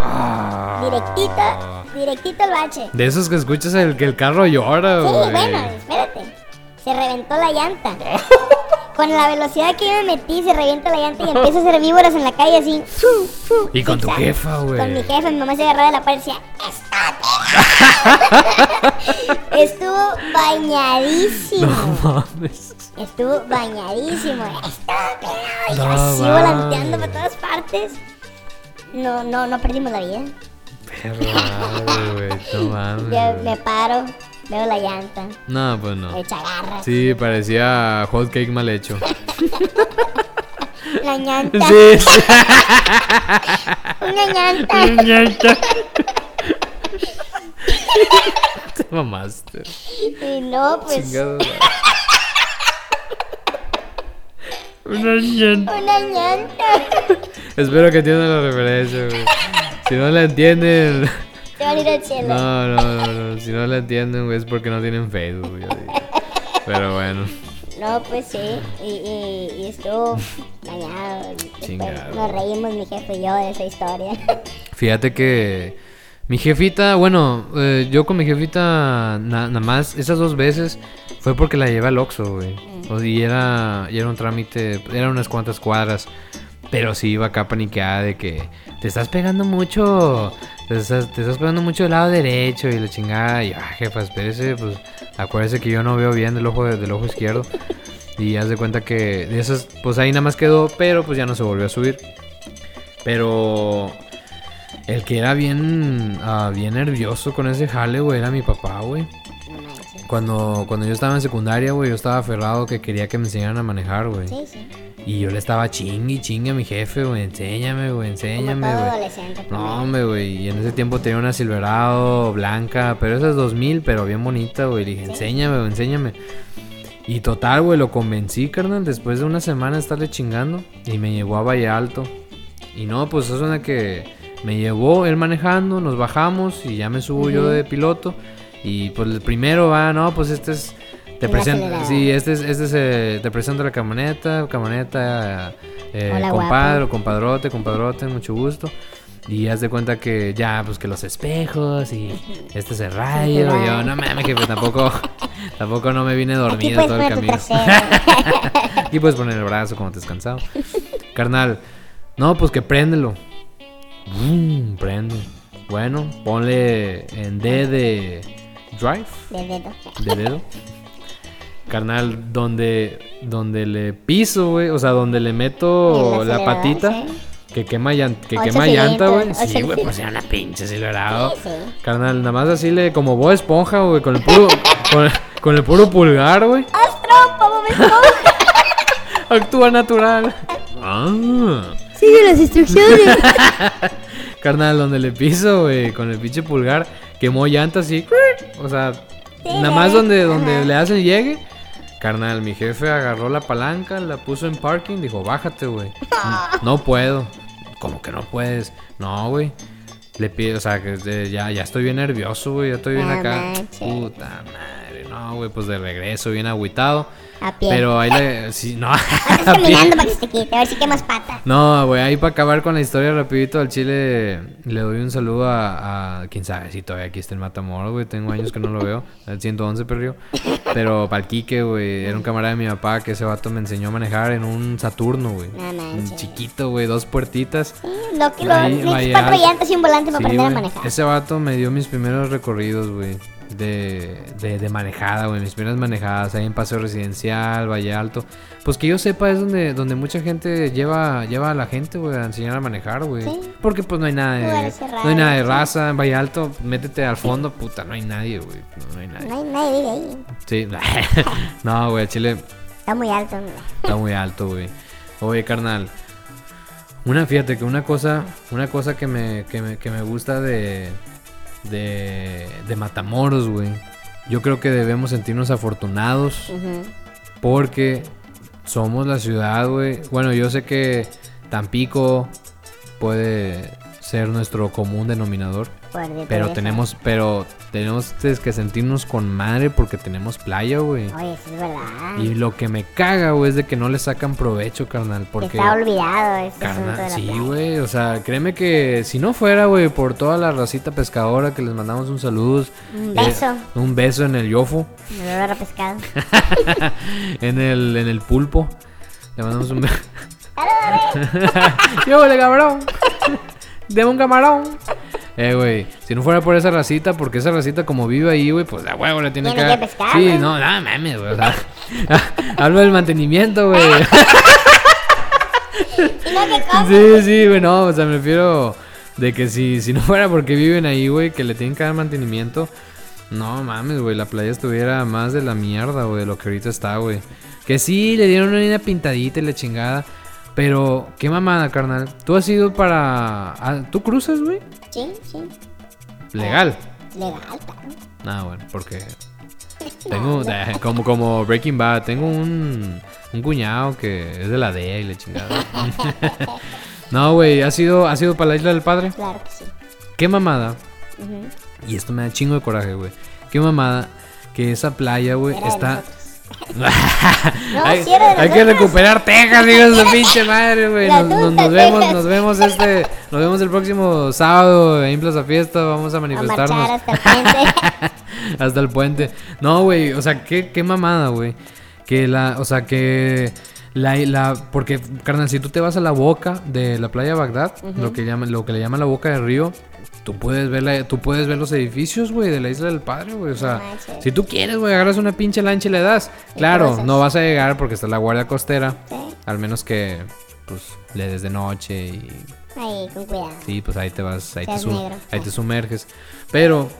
A: Ah.
C: Directito, directito el bache.
A: De esos que escuchas el que el carro llora,
C: Sí, bueno, espérate. Se reventó la llanta. Con la velocidad que yo me metí, se revienta la llanta y empieza a hacer víboras en la calle así.
A: Y con tu jefa, güey.
C: Con mi jefa, mi mamá se agarraba de la pared y decía. Estuvo bañadísimo.
A: No mames.
C: Estuvo bañadísimo. Estate. Y
A: No
C: así volanteando para todas partes. No, no, no perdimos la vida.
A: Perro güey. No mames.
C: Yo
A: güey.
C: me paro, veo la llanta,
A: No, pues no.
C: echa garras.
A: Sí, parecía hot cake mal hecho.
C: La llanta,
A: Sí, sí.
C: una llanta.
A: Te mamaste.
C: Y no, pues,
A: Chingado. Una llanta.
C: una llanta.
A: Espero que entiendan la referencia, güey. Si no la entienden.
C: Se van a ir al cielo.
A: No, no, no, no. Si no la entienden, güey, es porque no tienen Facebook, yo digo. Pero bueno.
C: No, pues sí. Y, y, y estuvo después
A: Chingado.
C: Nos reímos mi jefe y yo de esa historia.
A: Fíjate que Mi jefita, bueno, eh, yo con mi jefita na- nada más esas dos veces fue porque la llevé al Oxxo, güey. O- Y era, y era un trámite, eran unas cuantas cuadras. Pero sí iba acá paniqueada de que te estás pegando mucho, te estás, te estás pegando mucho del lado derecho y la chingada. Y, ah, jefa, espérese, pues acuérdese que yo no veo bien del ojo, del ojo izquierdo. Y haz de cuenta que de esas, pues ahí nada más quedó, pero pues ya no se volvió a subir. Pero el que era bien, ah, bien nervioso con ese jale, güey, era mi papá, güey. Cuando, cuando yo estaba en secundaria, güey, yo estaba aferrado que quería que me enseñaran a manejar, güey.
C: Sí, sí.
A: Y yo le estaba chingue y chingue a mi jefe, güey, enséñame, güey, enséñame, güey.
C: adolescente.
A: No, hombre, güey. Y en ese tiempo tenía una Silverado blanca, pero esa es 2000, pero bien bonita, güey. Le dije, enséñame, güey, enséñame. Y total, güey, lo convencí, carnal, después de una semana de estarle chingando. Y me llevó a Valle Alto. Y no, pues eso suena que me llevó él manejando, nos bajamos y ya me subo yo de piloto. Y pues el primero va, no, pues este es. Te presento, sí, este es, este es, eh, te presento la camioneta, camioneta, eh,
C: Hola,
A: compadre,
C: guapo.
A: compadrote, compadrote, mucho gusto. Y haz de cuenta que ya, pues que los espejos y este es el rayo. Y yo, no mames, jefe, tampoco, tampoco no me vine dormido todo el camino. Aquí puedes poner el brazo como te has cansado. Carnal, no, pues que préndelo. Brum, prende. Bueno, ponle en D de drive,
C: de dedo.
A: de dedo. Carnal, donde, donde le piso, güey, o sea, donde le meto la patita,
C: sí.
A: que quema, que quema llanta, güey. Sí, güey, pues era una pinche silverado.
C: Sí, sí.
A: Carnal, nada más así le, como Bob Esponja, güey, con el puro, con, con el puro pulgar, güey. Actúa natural. Ah.
C: Sigue las instrucciones.
A: Carnal, donde le piso, güey, con el pinche pulgar, quemó llantas y... O sea, nada más donde, donde le hacen llegue. Carnal, mi jefe agarró la palanca, la puso en parking, dijo, bájate, güey. No puedo. ¿Cómo que no puedes? No, güey. Le pido, o sea, que ya, ya estoy bien nervioso, güey. Ya estoy bien
C: No
A: acá. Puta madre. No, güey, pues de regreso, bien agüitado.
C: A pie.
A: Pero ahí le... Sí, no.
C: Estás
A: a
C: caminando para que se te quite, a ver si quemas pata.
A: No, güey, ahí para acabar con la historia rapidito al chile le doy un saludo a, a- quién sabe si todavía aquí está el Matamoros, güey, tengo años que no lo veo, al 111 perdió. Pero para el Quique, güey, era un camarada de mi papá que ese vato me enseñó a manejar en un Saturno, güey.
C: No
A: chiquito, güey, dos puertitas.
C: Sí, lo que lo,
A: Ahí,
C: cuatro llantas y un volante para
A: Sí,
C: aprender a
A: güey,
C: manejar.
A: Ese vato me dio mis primeros recorridos, güey. De, de, de manejada, güey. Mis primeras manejadas ahí en Paseo Residencial, Valle Alto. Pues que yo sepa es donde, donde mucha gente lleva, lleva a la gente, güey, a enseñar a manejar, güey.
C: Sí.
A: Porque pues no hay nada de,
C: cerrados,
A: no hay nada de
C: sí.
A: raza. En Valle Alto, métete al fondo, puta, no hay nadie, güey. No, no hay nadie.
C: No hay nadie vive ahí.
A: Sí. no, güey, Chile
C: Está muy alto. hombre.
A: Está muy alto, güey. Oye, carnal. Una, fíjate que una cosa, una cosa que me, que me, que me gusta de, de, de Matamoros, güey. Yo creo que debemos sentirnos afortunados porque somos la ciudad, güey. Bueno, yo sé que Tampico puede ser nuestro común denominador.
C: De
A: Pero tenemos, pero tenemos que sentirnos con madre porque tenemos playa, güey.
C: Oye, eso es verdad.
A: Y lo que me caga, güey, es de que no le sacan provecho, carnal. Porque.
C: Está olvidado este de
A: Carnal, sí, güey. O sea, créeme que si no fuera, güey, por toda la racita pescadora que les mandamos un saludo.
C: Un beso.
A: un beso en el yofo.
C: Me agarra pescado.
A: en el, en el pulpo. Le mandamos un beso. Yo, le cabrón. Deme un camarón. Eh, güey, si no fuera por esa racita, porque esa racita como vive ahí, güey, pues a huevo le tiene,
C: Tiene
A: que...
C: que pescar,
A: Sí,
C: güey.
A: no, nada, mames, güey. O sea, hablo del mantenimiento, güey.
C: Cosa.
A: Sí, sí, güey, no, o sea, me refiero de que si, si no fuera porque viven ahí, güey, que le tienen que dar mantenimiento, no mames, güey, la playa estuviera más de la mierda, güey, de lo que ahorita está, güey. Que sí, le dieron una pintadita y la chingada, pero qué mamada, carnal. ¿Tú has ido para... ah, ¿Tú cruzas, güey?
C: Sí, sí.
A: Legal.
C: Legal, claro.
A: Ah, bueno, porque... Tengo, eh, como, como Breaking Bad, tengo un, un cuñado que es de la DEA y la chingada. no, güey, ¿has ido, ¿has ido para la Isla del Padre?
C: Claro que sí.
A: Qué mamada. Y esto me da chingo de coraje, güey. Qué mamada que esa playa, güey, está.
C: nosotros.
A: Hay,
C: sí era de
A: hay que recuperar Texas, hijos de pinche madre, güey. Nos, nos- vemos, nos vemos este, nos vemos el próximo sábado en Plaza Fiesta. Vamos a manifestarnos.
C: hasta el puente.
A: Hasta el puente. No, güey, o sea, qué, qué mamada, güey. Que la, o sea, que la, la, porque, carnal, si tú te vas a la boca de la playa de Bagdad, lo que llaman, lo que le llaman la boca del río, tú puedes ver la, tú puedes ver los edificios, güey, de la isla del padre, güey. O sea,
C: No manches.
A: si tú quieres, güey, agarras una pinche lancha y le das. Claro, no vas a llegar porque está la guardia costera.
C: Sí.
A: Al menos que, pues, le des de noche y
C: Ahí, con cuidado.
A: Sí, pues ahí te vas, ahí, te,
C: Seas
A: sum-
C: negro.
A: ahí te sumerges. Pero,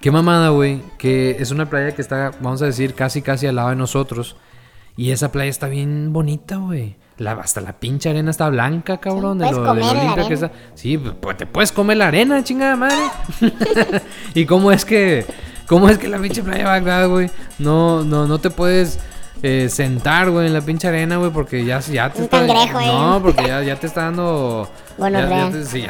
A: qué mamada, güey, que es una playa que está, vamos a decir, casi, casi al lado de nosotros. Y esa playa está bien bonita, güey. La, hasta la pinche arena está blanca, cabrón. de lo, de lo limpia que está. Sí, pues te puedes comer la arena, chingada madre. ¿Y cómo es que, cómo es que la pinche playa Bagdad, güey, no, no, no te puedes eh, sentar, güey, en la pinche arena, güey, porque ya, ya te
C: Un
A: está...
C: cangrejo, eh.
A: No, porque ya, ya te está dando...
C: Bueno,
A: ya- ya te- sí,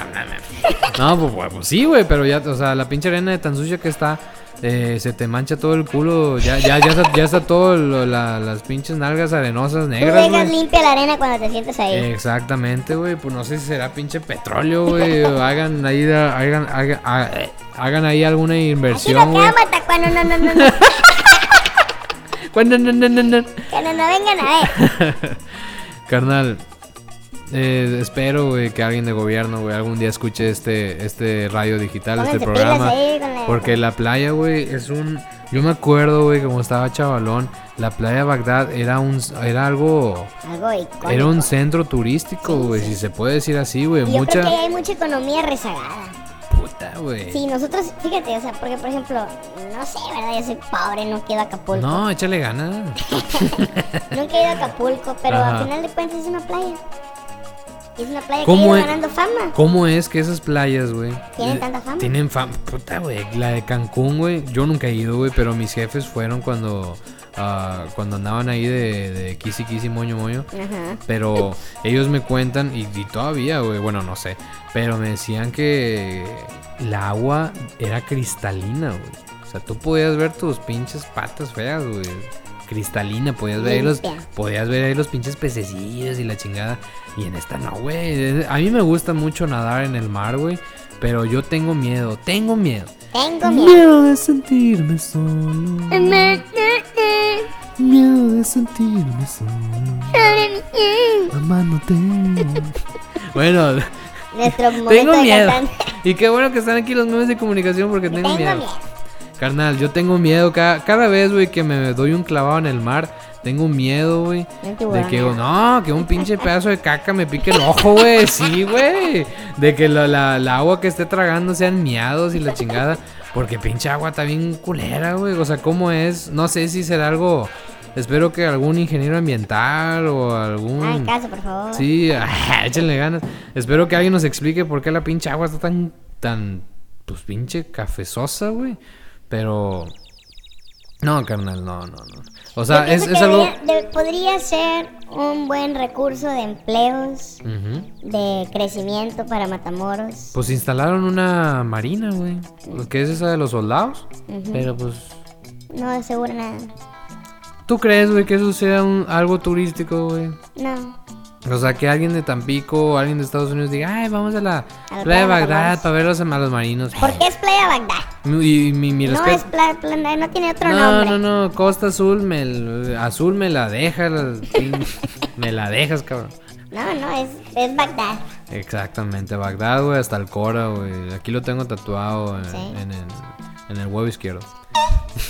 A: No, pues, pues, pues sí, güey, pero ya, o sea, la pinche arena de tan sucia que está, eh, se te mancha todo el culo, ya, ya, ya, está, ya está todo lo- la- las pinches nalgas arenosas
C: Tú
A: negras,
C: dejas
A: güey.
C: limpia la arena cuando te sientes ahí.
A: Exactamente, güey, pues no sé si será pinche petróleo, güey, hagan ahí, hagan, hagan, ha- hagan ahí alguna
C: Aquí
A: inversión,
C: no queda cuando no, no, no, no.
A: Cuando- no, no, no, no.
C: Que no, no vengan a ver.
A: Carnal, eh, espero, güey, que alguien de gobierno, güey, algún día escuche este, este radio digital, este
C: Pónganse
A: programa.
C: ahí con
A: Porque la playa, güey, es un... Yo me acuerdo, güey, como estaba chavalón, la playa de Bagdad era un... Era algo...
C: Algo icónico.
A: Era un centro turístico, güey, si se puede decir así, güey.
C: Yo
A: Mucha...
C: creo que hay mucha economía rezagada.
A: Puta, güey.
C: Sí, nosotros, fíjate, o sea, porque por ejemplo, no sé, ¿verdad? Yo soy pobre, no quiero Acapulco.
A: No, échale ganas.
C: Nunca he ido a Acapulco, pero
A: Ajá.
C: al final de cuentas es una playa. Es una playa
A: ¿Cómo
C: que
A: es?
C: ganando fama.
A: ¿Cómo es que esas playas, güey?
C: ¿Tienen
A: eh,
C: tanta fama?
A: Tienen fama. Puta, güey. La de Cancún, güey. Yo nunca he ido, güey, pero mis jefes fueron cuando. ah, cuando andaban ahí de, de kisi kisi moño moño.
C: Ajá.
A: Pero ellos me cuentan, y, y todavía, güey, bueno, no sé. Pero me decían que el agua era cristalina, güey. O sea, tú podías ver tus pinches patas feas, güey. Cristalina, podías ver, ahí los, podías ver ahí los pinches pececillos y la chingada. Y en esta no, güey. A mí me gusta mucho nadar en el mar, güey. Pero yo tengo miedo, tengo miedo.
C: Tengo miedo.
A: de sentirme solo. Miedo de sentirme solo. Amándote. bueno,
C: Nuestro
A: tengo miedo. Y qué bueno que están aquí los medios de comunicación porque tengo,
C: Tengo
A: miedo.
C: miedo.
A: Carnal, yo tengo miedo. Cada, cada vez, güey, que me doy un clavado en el mar, tengo miedo, güey. De que,
C: ¿no?
A: que un pinche pedazo de caca me pique el ojo, güey. Sí, güey. De que la, la- la agua que esté tragando sean miados y la chingada. Porque pinche agua está bien culera, güey. O sea, ¿cómo es? No sé si será algo. Espero que algún ingeniero ambiental o algún.
C: Hagan caso, por favor.
A: Sí, échenle ganas. Espero que alguien nos explique por qué la pinche agua está tan, tan, pues pinche cafezosa, güey. Pero, no, carnal, no, no, no. O sea, es, es algo...
C: debería- de- podría ser un buen recurso de empleos,
A: Ujú.
C: de crecimiento para Matamoros.
A: Pues instalaron una marina, güey. Que es esa de los soldados.
C: Ujú.
A: Pero pues,
C: No asegura nada.
A: ¿tú crees, güey, que eso sea un, algo turístico, güey?
C: No.
A: O sea, que alguien de Tampico o alguien de Estados Unidos diga, ay, vamos a la
C: A la
A: playa de Bagdad para ver los, a los marinos.
C: ¿Por qué es Playa Bagdad?
A: Y mi, mi
C: No es Playa, Playa- no tiene otro
A: No,
C: nombre.
A: no, no, Costa Azul, me, azul me la dejas, me la dejas, cabrón.
C: No, no, es, es Bagdad.
A: Exactamente, Bagdad, güey, hasta el Cora, güey. Aquí lo tengo tatuado en,
C: Sí.
A: en el, en el huevo izquierdo.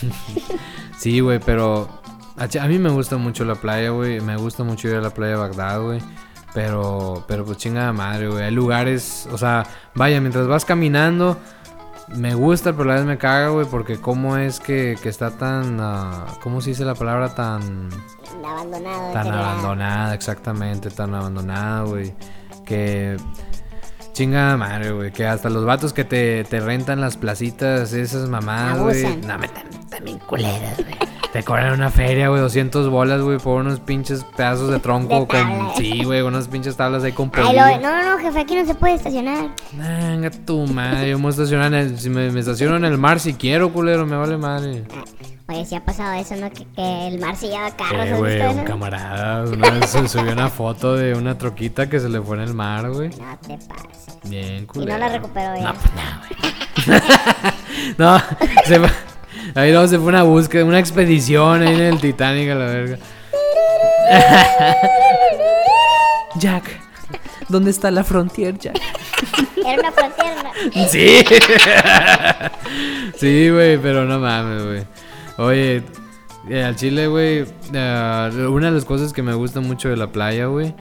A: sí, güey, pero a, ch- a mí me gusta mucho la playa, güey. Me gusta mucho ir a la playa de Bagdad, güey. Pero, pero pues chingada madre, güey. Hay lugares, o sea, vaya, mientras vas caminando, me gusta, pero a la vez me caga, güey, porque cómo es que, que está tan, ah, ¿cómo se dice la palabra? Tan...
C: Abandonado.
A: Tan abandonada, exactamente, tan abandonada, güey. Que chingada madre, güey. Que hasta los vatos que te, te rentan las placitas, esas mamadas, güey. No, me tam- también culeras, güey. Te cobran una feria, güey, 200 bolas, güey, por unos pinches pedazos de tronco
C: De
A: con... Sí, güey, unas pinches tablas ahí con
C: Ay, lo- no, no, no, jefe, aquí no se puede estacionar.
A: Venga tu madre, yo me estacionar en el... Si me, me estaciono en el mar si quiero, culero, me vale madre.
C: Oye, si ha pasado eso, ¿no? Que, que el mar se lleva carros. ¿has
A: güey, un camarada una vez se subió una foto de una troquita que se le fue en el mar, güey.
C: No te pases.
A: Bien,
C: Y no
A: culero.
C: la recuperó ya.
A: No, pues no, güey. no, se fue. Ahí luego se fue una búsqueda, una expedición ahí en el Titanic a la verga. Jack, ¿dónde está la frontier, Jack?
C: Era una frontera. ¿no?
A: Sí. sí, güey, pero no mames, güey. Oye, eh, al chile, güey, eh, una de las cosas que me gusta mucho de la playa, güey,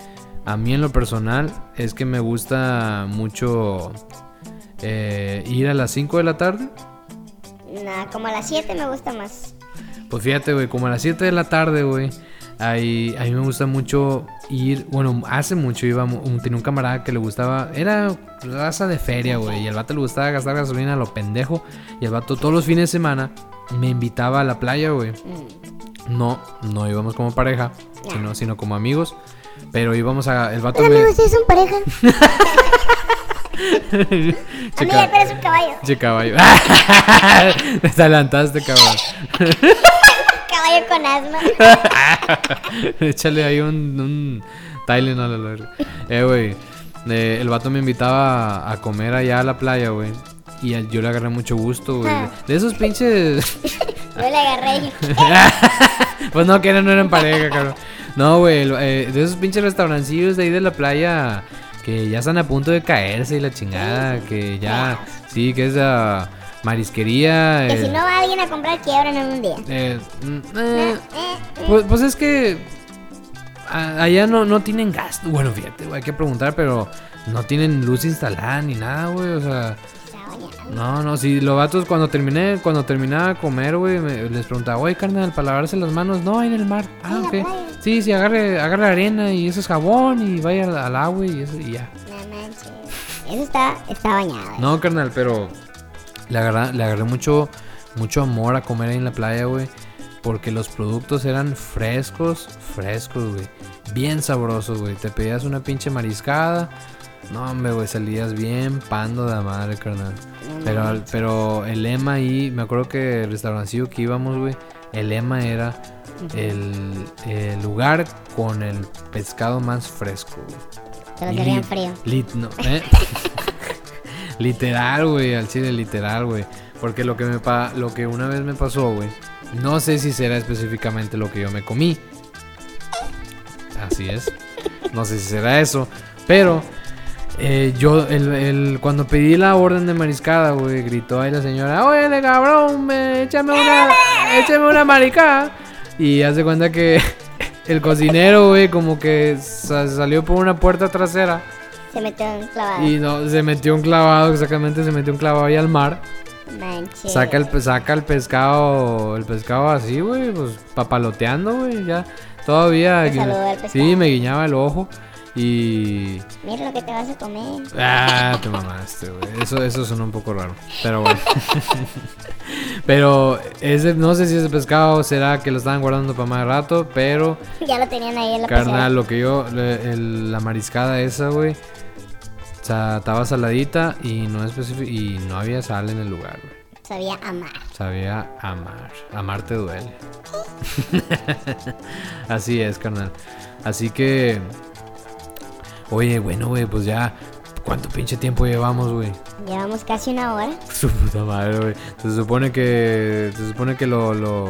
A: a mí en lo personal, es que me gusta mucho eh, ir a las 5 de la tarde.
C: Nah, como a las 7 me gusta más.
A: Pues fíjate, güey, como a las 7 de la tarde, güey. Ahí, a mí me gusta mucho ir, bueno, hace mucho iba, un- tenía un camarada que le gustaba, era raza de feria, güey, y al vato le gustaba gastar gasolina a lo pendejo, y el vato todos los fines de semana me invitaba a la playa, güey.
C: Mm.
A: No, no íbamos como pareja, sino, sino como amigos, pero íbamos a, el vato me...
C: amigos, ¿sí son pareja? Amiga, pero es un caballo.
A: Che caballo. Te adelantaste, cabrón.
C: Caballo con asma.
A: Échale ahí un, un Tylenol a la verga. Eh, güey. eh, el vato me invitaba a, comer allá a la playa, güey. Y yo le agarré mucho gusto, güey. De, de esos pinches.
C: Yo le agarré dije,
A: pues no, que eran, no eran pareja, cabrón. No, güey. eh, de esos pinches restaurancillos de ahí de la playa. Que ya están a punto de caerse y la chingada. Que ya. Sí, que es la marisquería.
C: que
A: eh,
C: si no va alguien a comprar, quiebran en un día.
A: eh, mm, eh,
C: Eh, eh,
A: Pues, pues es que allá no, no tienen gasto. Bueno, fíjate, güey, hay que preguntar, pero no tienen luz instalada ni nada, güey. O sea, no, no, sí, los vatos cuando terminé, cuando terminaba de comer, güey, les preguntaba, güey, carnal, para lavarse las manos, no, en el mar. Ah, ok. Sí, sí, agarre, agarre arena y eso es jabón y vaya al, al agua y eso y ya.
C: No manches. Eso está, está bañado. eh.
A: No, carnal, pero le agarré, le agarré mucho, mucho amor a comer ahí en la playa, güey. Porque los productos eran frescos, frescos, güey. Bien sabrosos, güey. Te pedías una pinche mariscada. No, hombre, güey, salías bien pando de la madre, carnal. Pero, pero el lema ahí, me acuerdo que el restaurancillo que íbamos, güey, el lema era el, el lugar con el pescado más fresco.
C: Te lo frío.
A: lit- no, ¿eh? literal, güey, al chile literal, güey. Porque lo que me pa lo que una vez me pasó, güey. No sé si será específicamente lo que yo me comí. Así es. No sé si será eso. Pero eh, yo, el, el- cuando pedí la orden de mariscada, güey, gritó ahí la señora, oye, cabrón, me- échame una, échame una maricada. Y hace cuenta que el cocinero, güey, como que sa- salió por una puerta trasera.
C: Se metió en clavado.
A: Y no, se metió un clavado, exactamente, se metió un clavado ahí al mar.
C: Manches.
A: Saca el, saca el pescado, el pescado así, güey, pues papaloteando, güey, ya. Todavía.
C: El
A: sí, me guiñaba el ojo. Y.
C: Mira lo que te vas a comer.
A: Ah, te mamaste, güey. Eso, eso sonó un poco raro. Pero bueno. pero ese, no sé si ese pescado será que lo estaban guardando para más rato, pero.
C: Ya lo tenían ahí en la
A: Carnal, lo que yo, le- el- la mariscada esa, güey, o sea, estaba saladita y no y no había sal en el lugar, güey.
C: Sabía amar.
A: Sabía amar. Amar te duele. Así es, carnal. Así que, oye, bueno, güey, pues ya, ¿cuánto pinche tiempo llevamos, güey?
C: Llevamos casi una hora.
A: Su puta madre, güey. Se supone que, se supone que lo, lo,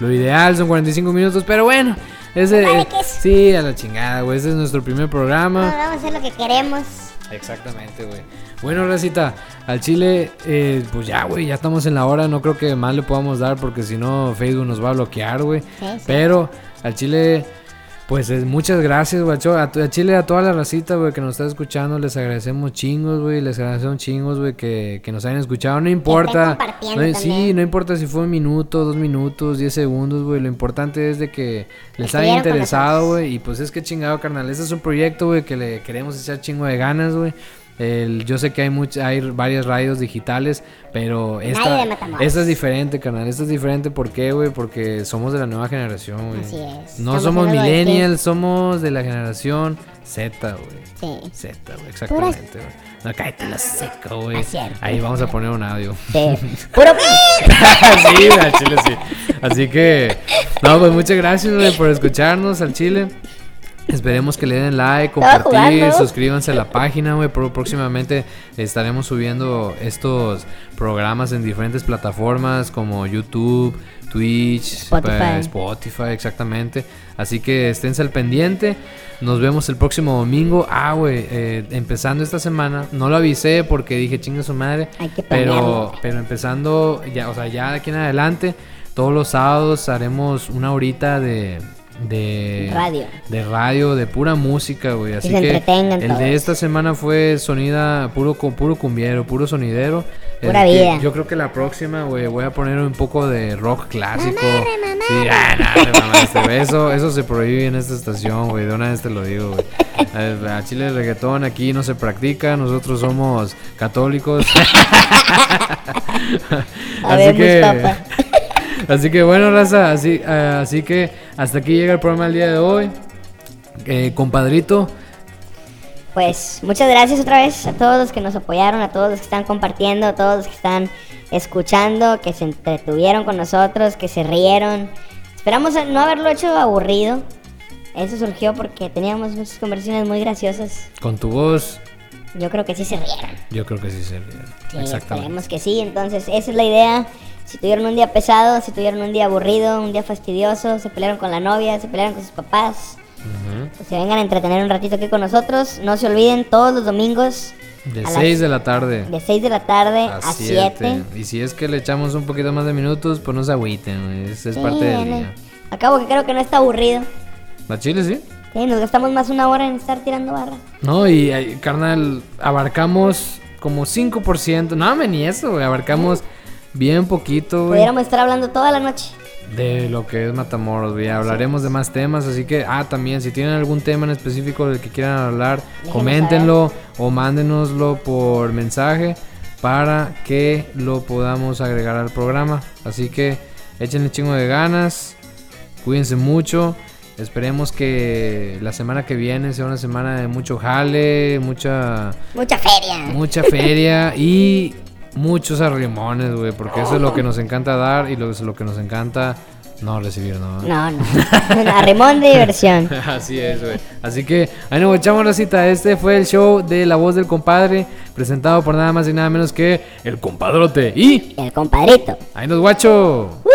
A: lo ideal son 45 minutos, pero bueno, ese,
C: Vale, es-
A: sí, a la chingada, güey. Este es nuestro primer
C: No,
A: programa.
C: vamos a hacer lo que queremos.
A: Exactamente, güey. Bueno, Racita, al Chile, eh, pues ya, güey, ya estamos en la hora. No creo que más le podamos dar porque si no, Facebook nos va a bloquear, güey.
C: Sí, sí.
A: Pero al Chile, pues es- muchas gracias, güey. A, a Chile, a toda la racita, güey, que nos está escuchando, les agradecemos chingos, güey. Les agradecemos chingos, güey, que, que nos hayan escuchado. No importa. no- sí, no importa si fue un minuto, dos minutos, diez segundos, güey. Lo importante es de que les haya interesado, güey. Y pues es que chingado, carnal. Este es un proyecto, güey, que le queremos echar chingo de ganas, güey. El, yo sé que hay much- hay varias radios digitales, pero esta, esta es diferente, carnal. Esta es diferente, ¿por qué, güey? Porque somos de la nueva generación, güey.
C: Así es.
A: No somos
C: de
A: millennials, somos de la generación Z, güey.
C: Sí.
A: Z, güey, exactamente, güey. No, cállate la seca, güey.
C: Cierto.
A: Ahí vamos a poner un audio.
C: Sí. Puro.
A: sí, al chile sí. Así que, no, pues muchas gracias, güey, por escucharnos al chile. Esperemos que le den like, compartir, suscríbanse a la página, güey. Próximamente estaremos subiendo estos programas en diferentes plataformas como YouTube, Twitch,
C: Spotify.
A: pues, Spotify, exactamente. Así que esténse al pendiente. Nos vemos el próximo domingo. Ah, güey, eh, empezando esta semana. No lo avisé porque dije, chinga su madre.
C: Hay que
A: pero, pero empezando, ya, o sea, ya de aquí en adelante, todos los sábados haremos una horita de. De
C: Radio.
A: De radio, de pura música, güey. Así
C: se
A: que
C: entretengan
A: el
C: todos.
A: de esta semana fue sonida, puro, puro cumbiero, puro sonidero.
C: Pura
A: El que-
C: vida.
A: Yo creo que la próxima, güey, voy a poner un poco de rock clásico. Sí, ah, no, te mamaste. Eso, eso se prohíbe en esta estación, güey. De una vez te lo digo, güey. A Chile el reggaetón aquí no se practica. Nosotros somos católicos.
C: Habemos papa.
A: así que bueno, raza. Así, eh, así que hasta aquí llega el programa del día de hoy. Eh, compadrito,
C: Pues muchas gracias otra vez a todos los que nos apoyaron, a todos los que están compartiendo, a todos los que están escuchando, que se entretuvieron con nosotros, que se rieron. Esperamos no haberlo hecho aburrido. Eso surgió porque teníamos muchas conversaciones muy graciosas.
A: con tu voz,
C: Yo creo que sí se rieron.
A: yo creo que sí se ríe.
C: Sí,
A: Exactamente.
C: esperemos que sí. Entonces, esa es la idea. Si tuvieron un día pesado, si tuvieron un día aburrido, un día fastidioso, se pelearon con la novia, se pelearon con sus papás,
A: Ujú.
C: pues se vengan a entretener un ratito aquí con nosotros. No se olviden, todos los domingos
A: De
C: a las-
A: 6 de la tarde.
C: de 6 de la tarde
A: a
C: a
A: 7.
C: 7.
A: Y si es que le echamos un poquito más de minutos, pues no se agüiten. Es, es parte del día.
C: Acabo que creo que no está aburrido.
A: ¿La chile sí?
C: Sí, nos gastamos más una hora en estar tirando barra.
A: No, y eh, carnal, abarcamos como 5%. No, me ni eso, güey. Abarcamos bien poquito, güey.
C: Pudiéramos estar hablando toda la noche.
A: De lo que es Matamoros, güey. Hablaremos de más temas, así que, ah, también, si tienen algún tema en específico del que quieran hablar,
C: Déjenos
A: coméntenlo o mándenoslo por mensaje para que lo podamos agregar al programa. Así que, échenle chingo de ganas, cuídense mucho. Esperemos que la semana que viene sea una semana de mucho jale, mucha
C: Mucha feria.
A: mucha feria y muchos arrimones, güey, porque eso es lo que nos encanta dar y lo es lo que nos encanta no recibir, ¿no?
C: No, no. Arrimón de diversión.
A: Así es, güey. Así que ahí nos echamos la cita. Este fue el show de La Voz del Compadre, presentado por nada más y nada menos que el compadrote. Y
C: El compadrito.
A: ahí nos guacho.
C: ¡Woo!